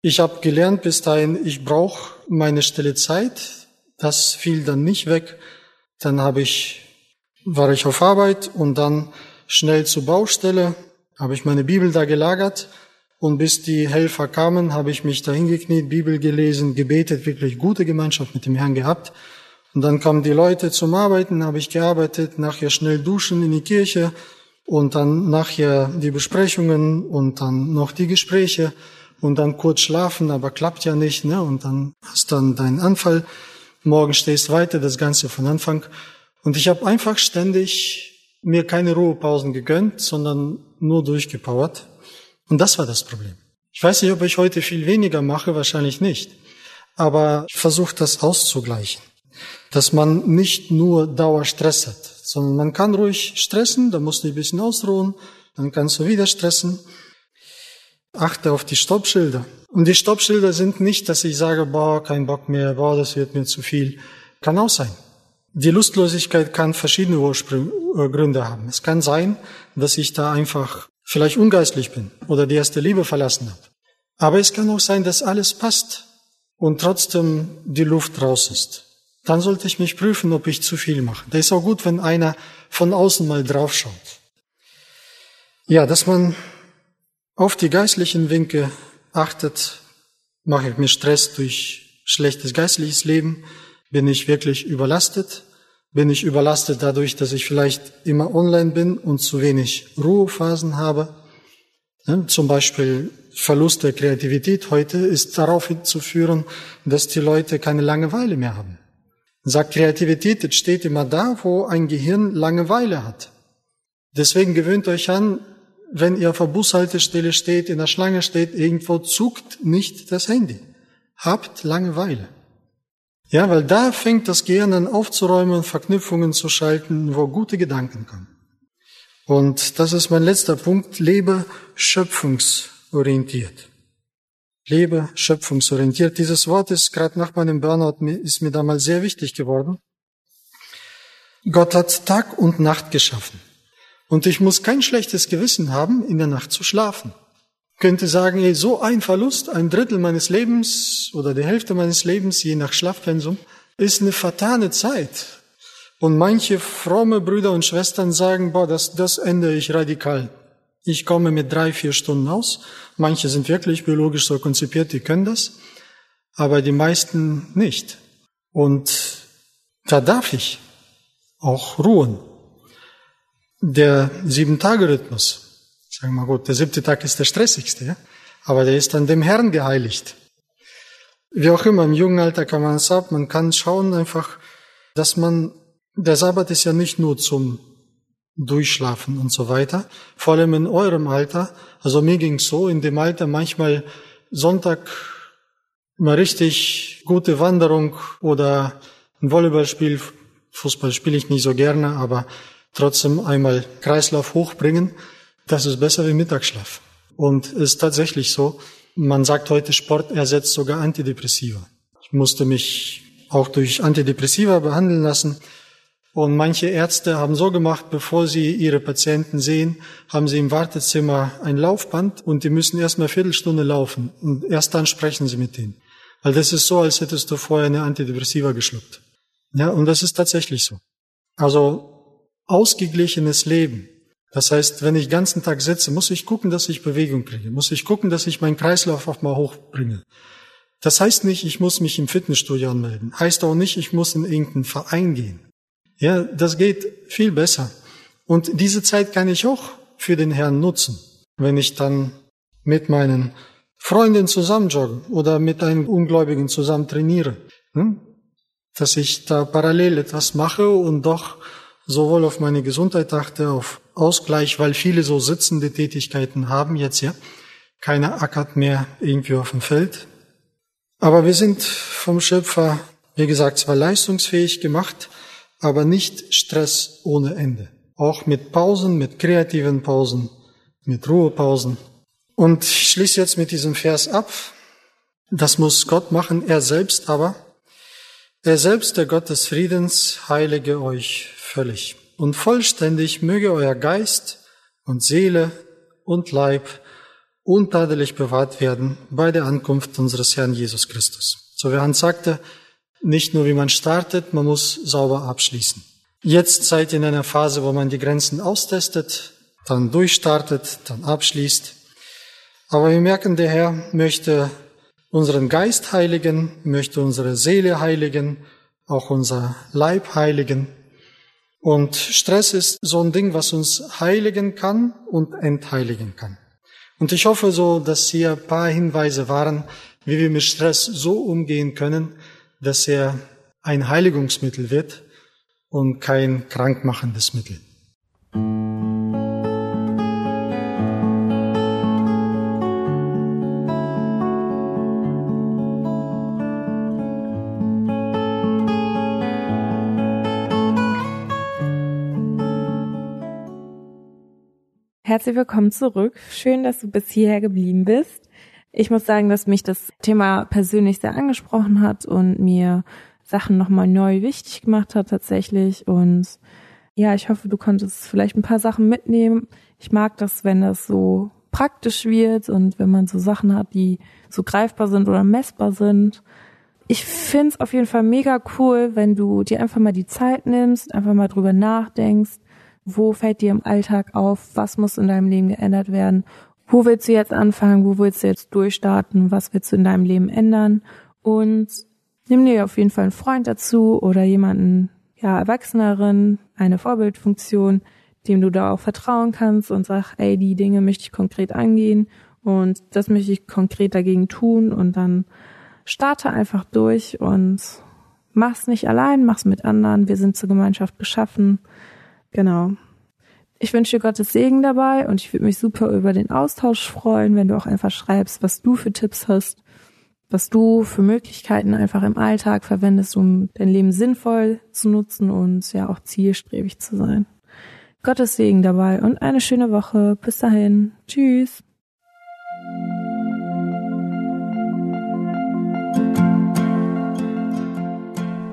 Ich habe gelernt bis dahin, ich brauche meine stille Zeit. Das fiel dann nicht weg. Dann habe ich, war ich auf Arbeit und dann schnell zur Baustelle, habe ich meine Bibel da gelagert und bis die Helfer kamen, habe ich mich da hingekniet, Bibel gelesen, gebetet, wirklich gute Gemeinschaft mit dem Herrn gehabt. Und dann kamen die Leute zum Arbeiten, habe ich gearbeitet, nachher schnell duschen in die Kirche und dann nachher die Besprechungen und dann noch die Gespräche und dann kurz schlafen, aber klappt ja nicht, ne? Und dann hast dann deinen Anfall. Morgen stehst weiter, das Ganze von Anfang. Und ich habe einfach ständig mir keine Ruhepausen gegönnt, sondern nur durchgepowert. Und das war das Problem. Ich weiß nicht, ob ich heute viel weniger mache, wahrscheinlich nicht. Aber ich versuche das auszugleichen. Dass man nicht nur Dauerstress hat, sondern man kann ruhig stressen, da musst du ein bisschen ausruhen, dann kannst du wieder stressen. Achte auf die Stoppschilder. Und die Stoppschilder sind nicht, dass ich sage, boah, kein Bock mehr, boah, das wird mir zu viel. Kann auch sein. Die Lustlosigkeit kann verschiedene äh, Gründe haben. Es kann sein, dass ich da einfach vielleicht ungeistlich bin oder die erste Liebe verlassen habe. Aber es kann auch sein, dass alles passt und trotzdem die Luft raus ist. Dann sollte ich mich prüfen, ob ich zu viel mache. Da ist auch gut, wenn einer von außen mal draufschaut. Ja, dass man auf die geistlichen Winke achtet, mache ich mir Stress durch schlechtes geistliches Leben, bin ich wirklich überlastet? Bin ich überlastet dadurch, dass ich vielleicht immer online bin und zu wenig Ruhephasen habe? Zum Beispiel Verlust der Kreativität heute ist darauf hinzuführen, dass die Leute keine Langeweile mehr haben. sagt, Kreativität entsteht immer da, wo ein Gehirn Langeweile hat. Deswegen gewöhnt euch an, wenn ihr auf der Bushaltestelle steht, in der Schlange steht, irgendwo zuckt nicht das Handy. Habt Langeweile. Ja, weil da fängt das Gehirn an aufzuräumen, Verknüpfungen zu schalten, wo gute Gedanken kommen. Und das ist mein letzter Punkt. Lebe schöpfungsorientiert. Lebe schöpfungsorientiert. Dieses Wort ist gerade nach meinem Burnout ist mir damals sehr wichtig geworden. Gott hat Tag und Nacht geschaffen. Und ich muss kein schlechtes Gewissen haben, in der Nacht zu schlafen könnte sagen, ey, so ein Verlust, ein Drittel meines Lebens oder die Hälfte meines Lebens, je nach Schlafpensum, ist eine fatale Zeit. Und manche fromme Brüder und Schwestern sagen, boah, das, das ändere ich radikal. Ich komme mit drei, vier Stunden aus. Manche sind wirklich biologisch so konzipiert, die können das. Aber die meisten nicht. Und da darf ich auch ruhen. Der Sieben-Tage-Rhythmus Sagen wir mal gut, der siebte Tag ist der stressigste, ja? aber der ist an dem Herrn geheiligt. Wie auch immer, im jungen Alter kann man es ab, man kann schauen einfach, dass man, der Sabbat ist ja nicht nur zum Durchschlafen und so weiter, vor allem in eurem Alter, also mir ging's so, in dem Alter manchmal Sonntag mal richtig gute Wanderung oder ein Volleyballspiel Fußball spiele ich nicht so gerne, aber trotzdem einmal Kreislauf hochbringen, das ist besser wie Mittagsschlaf. Und ist tatsächlich so. Man sagt heute, Sport ersetzt sogar Antidepressiva. Ich musste mich auch durch Antidepressiva behandeln lassen. Und manche Ärzte haben so gemacht, bevor sie ihre Patienten sehen, haben sie im Wartezimmer ein Laufband und die müssen erst mal eine Viertelstunde laufen und erst dann sprechen sie mit denen. Weil das ist so, als hättest du vorher eine Antidepressiva geschluckt. Ja, und das ist tatsächlich so. Also ausgeglichenes Leben. Das heißt, wenn ich den ganzen Tag sitze, muss ich gucken, dass ich Bewegung kriege. Muss ich gucken, dass ich meinen Kreislauf auch mal hochbringe. Das heißt nicht, ich muss mich im Fitnessstudio anmelden. Heißt auch nicht, ich muss in irgendeinen Verein gehen. Ja, das geht viel besser. Und diese Zeit kann ich auch für den Herrn nutzen. Wenn ich dann mit meinen Freunden zusammen jogge oder mit einem Ungläubigen zusammen trainiere. Hm? Dass ich da parallel etwas mache und doch sowohl auf meine Gesundheit achte, auf Ausgleich, weil viele so sitzende Tätigkeiten haben jetzt ja. Keiner ackert mehr irgendwie auf dem Feld. Aber wir sind vom Schöpfer, wie gesagt, zwar leistungsfähig gemacht, aber nicht Stress ohne Ende. Auch mit Pausen, mit kreativen Pausen, mit Ruhepausen. Und ich schließe jetzt mit diesem Vers ab. Das muss Gott machen, er selbst aber. Er selbst, der Gott des Friedens, heilige euch völlig. Und vollständig möge euer Geist und Seele und Leib untadelig bewahrt werden bei der Ankunft unseres Herrn Jesus Christus. So wie Hans sagte, nicht nur wie man startet, man muss sauber abschließen. Jetzt seid ihr in einer Phase, wo man die Grenzen austestet, dann durchstartet, dann abschließt. Aber wir merken, der Herr möchte unseren Geist heiligen, möchte unsere Seele heiligen, auch unser Leib heiligen. Und Stress ist so ein Ding, was uns heiligen kann und entheiligen kann. Und ich hoffe so, dass hier ein paar Hinweise waren, wie wir mit Stress so umgehen können, dass er ein Heiligungsmittel wird und kein krankmachendes Mittel. Herzlich willkommen zurück. Schön, dass du bis hierher geblieben bist. Ich muss sagen, dass mich das Thema persönlich sehr angesprochen hat und mir Sachen nochmal neu wichtig gemacht hat tatsächlich. Und ja, ich hoffe, du konntest vielleicht ein paar Sachen mitnehmen. Ich mag das, wenn das so praktisch wird und wenn man so Sachen hat, die so greifbar sind oder messbar sind. Ich find's auf jeden Fall mega cool, wenn du dir einfach mal die Zeit nimmst, einfach mal drüber nachdenkst, wo fällt dir im Alltag auf? Was muss in deinem Leben geändert werden? Wo willst du jetzt anfangen? Wo willst du jetzt durchstarten? Was willst du in deinem Leben ändern? Und nimm dir auf jeden Fall einen Freund dazu oder jemanden, ja, Erwachseneren, eine Vorbildfunktion, dem du da auch vertrauen kannst und sag, ey, die Dinge möchte ich konkret angehen und das möchte ich konkret dagegen tun und dann starte einfach durch und mach's nicht allein, mach's mit anderen. Wir sind zur Gemeinschaft geschaffen Genau. Ich wünsche dir Gottes Segen dabei und ich würde mich super über den Austausch freuen, wenn du auch einfach schreibst, was du für Tipps hast, was du für Möglichkeiten einfach im Alltag verwendest, um dein Leben sinnvoll zu nutzen und ja auch zielstrebig zu sein. Gottes Segen dabei und eine schöne Woche. Bis dahin. Tschüss.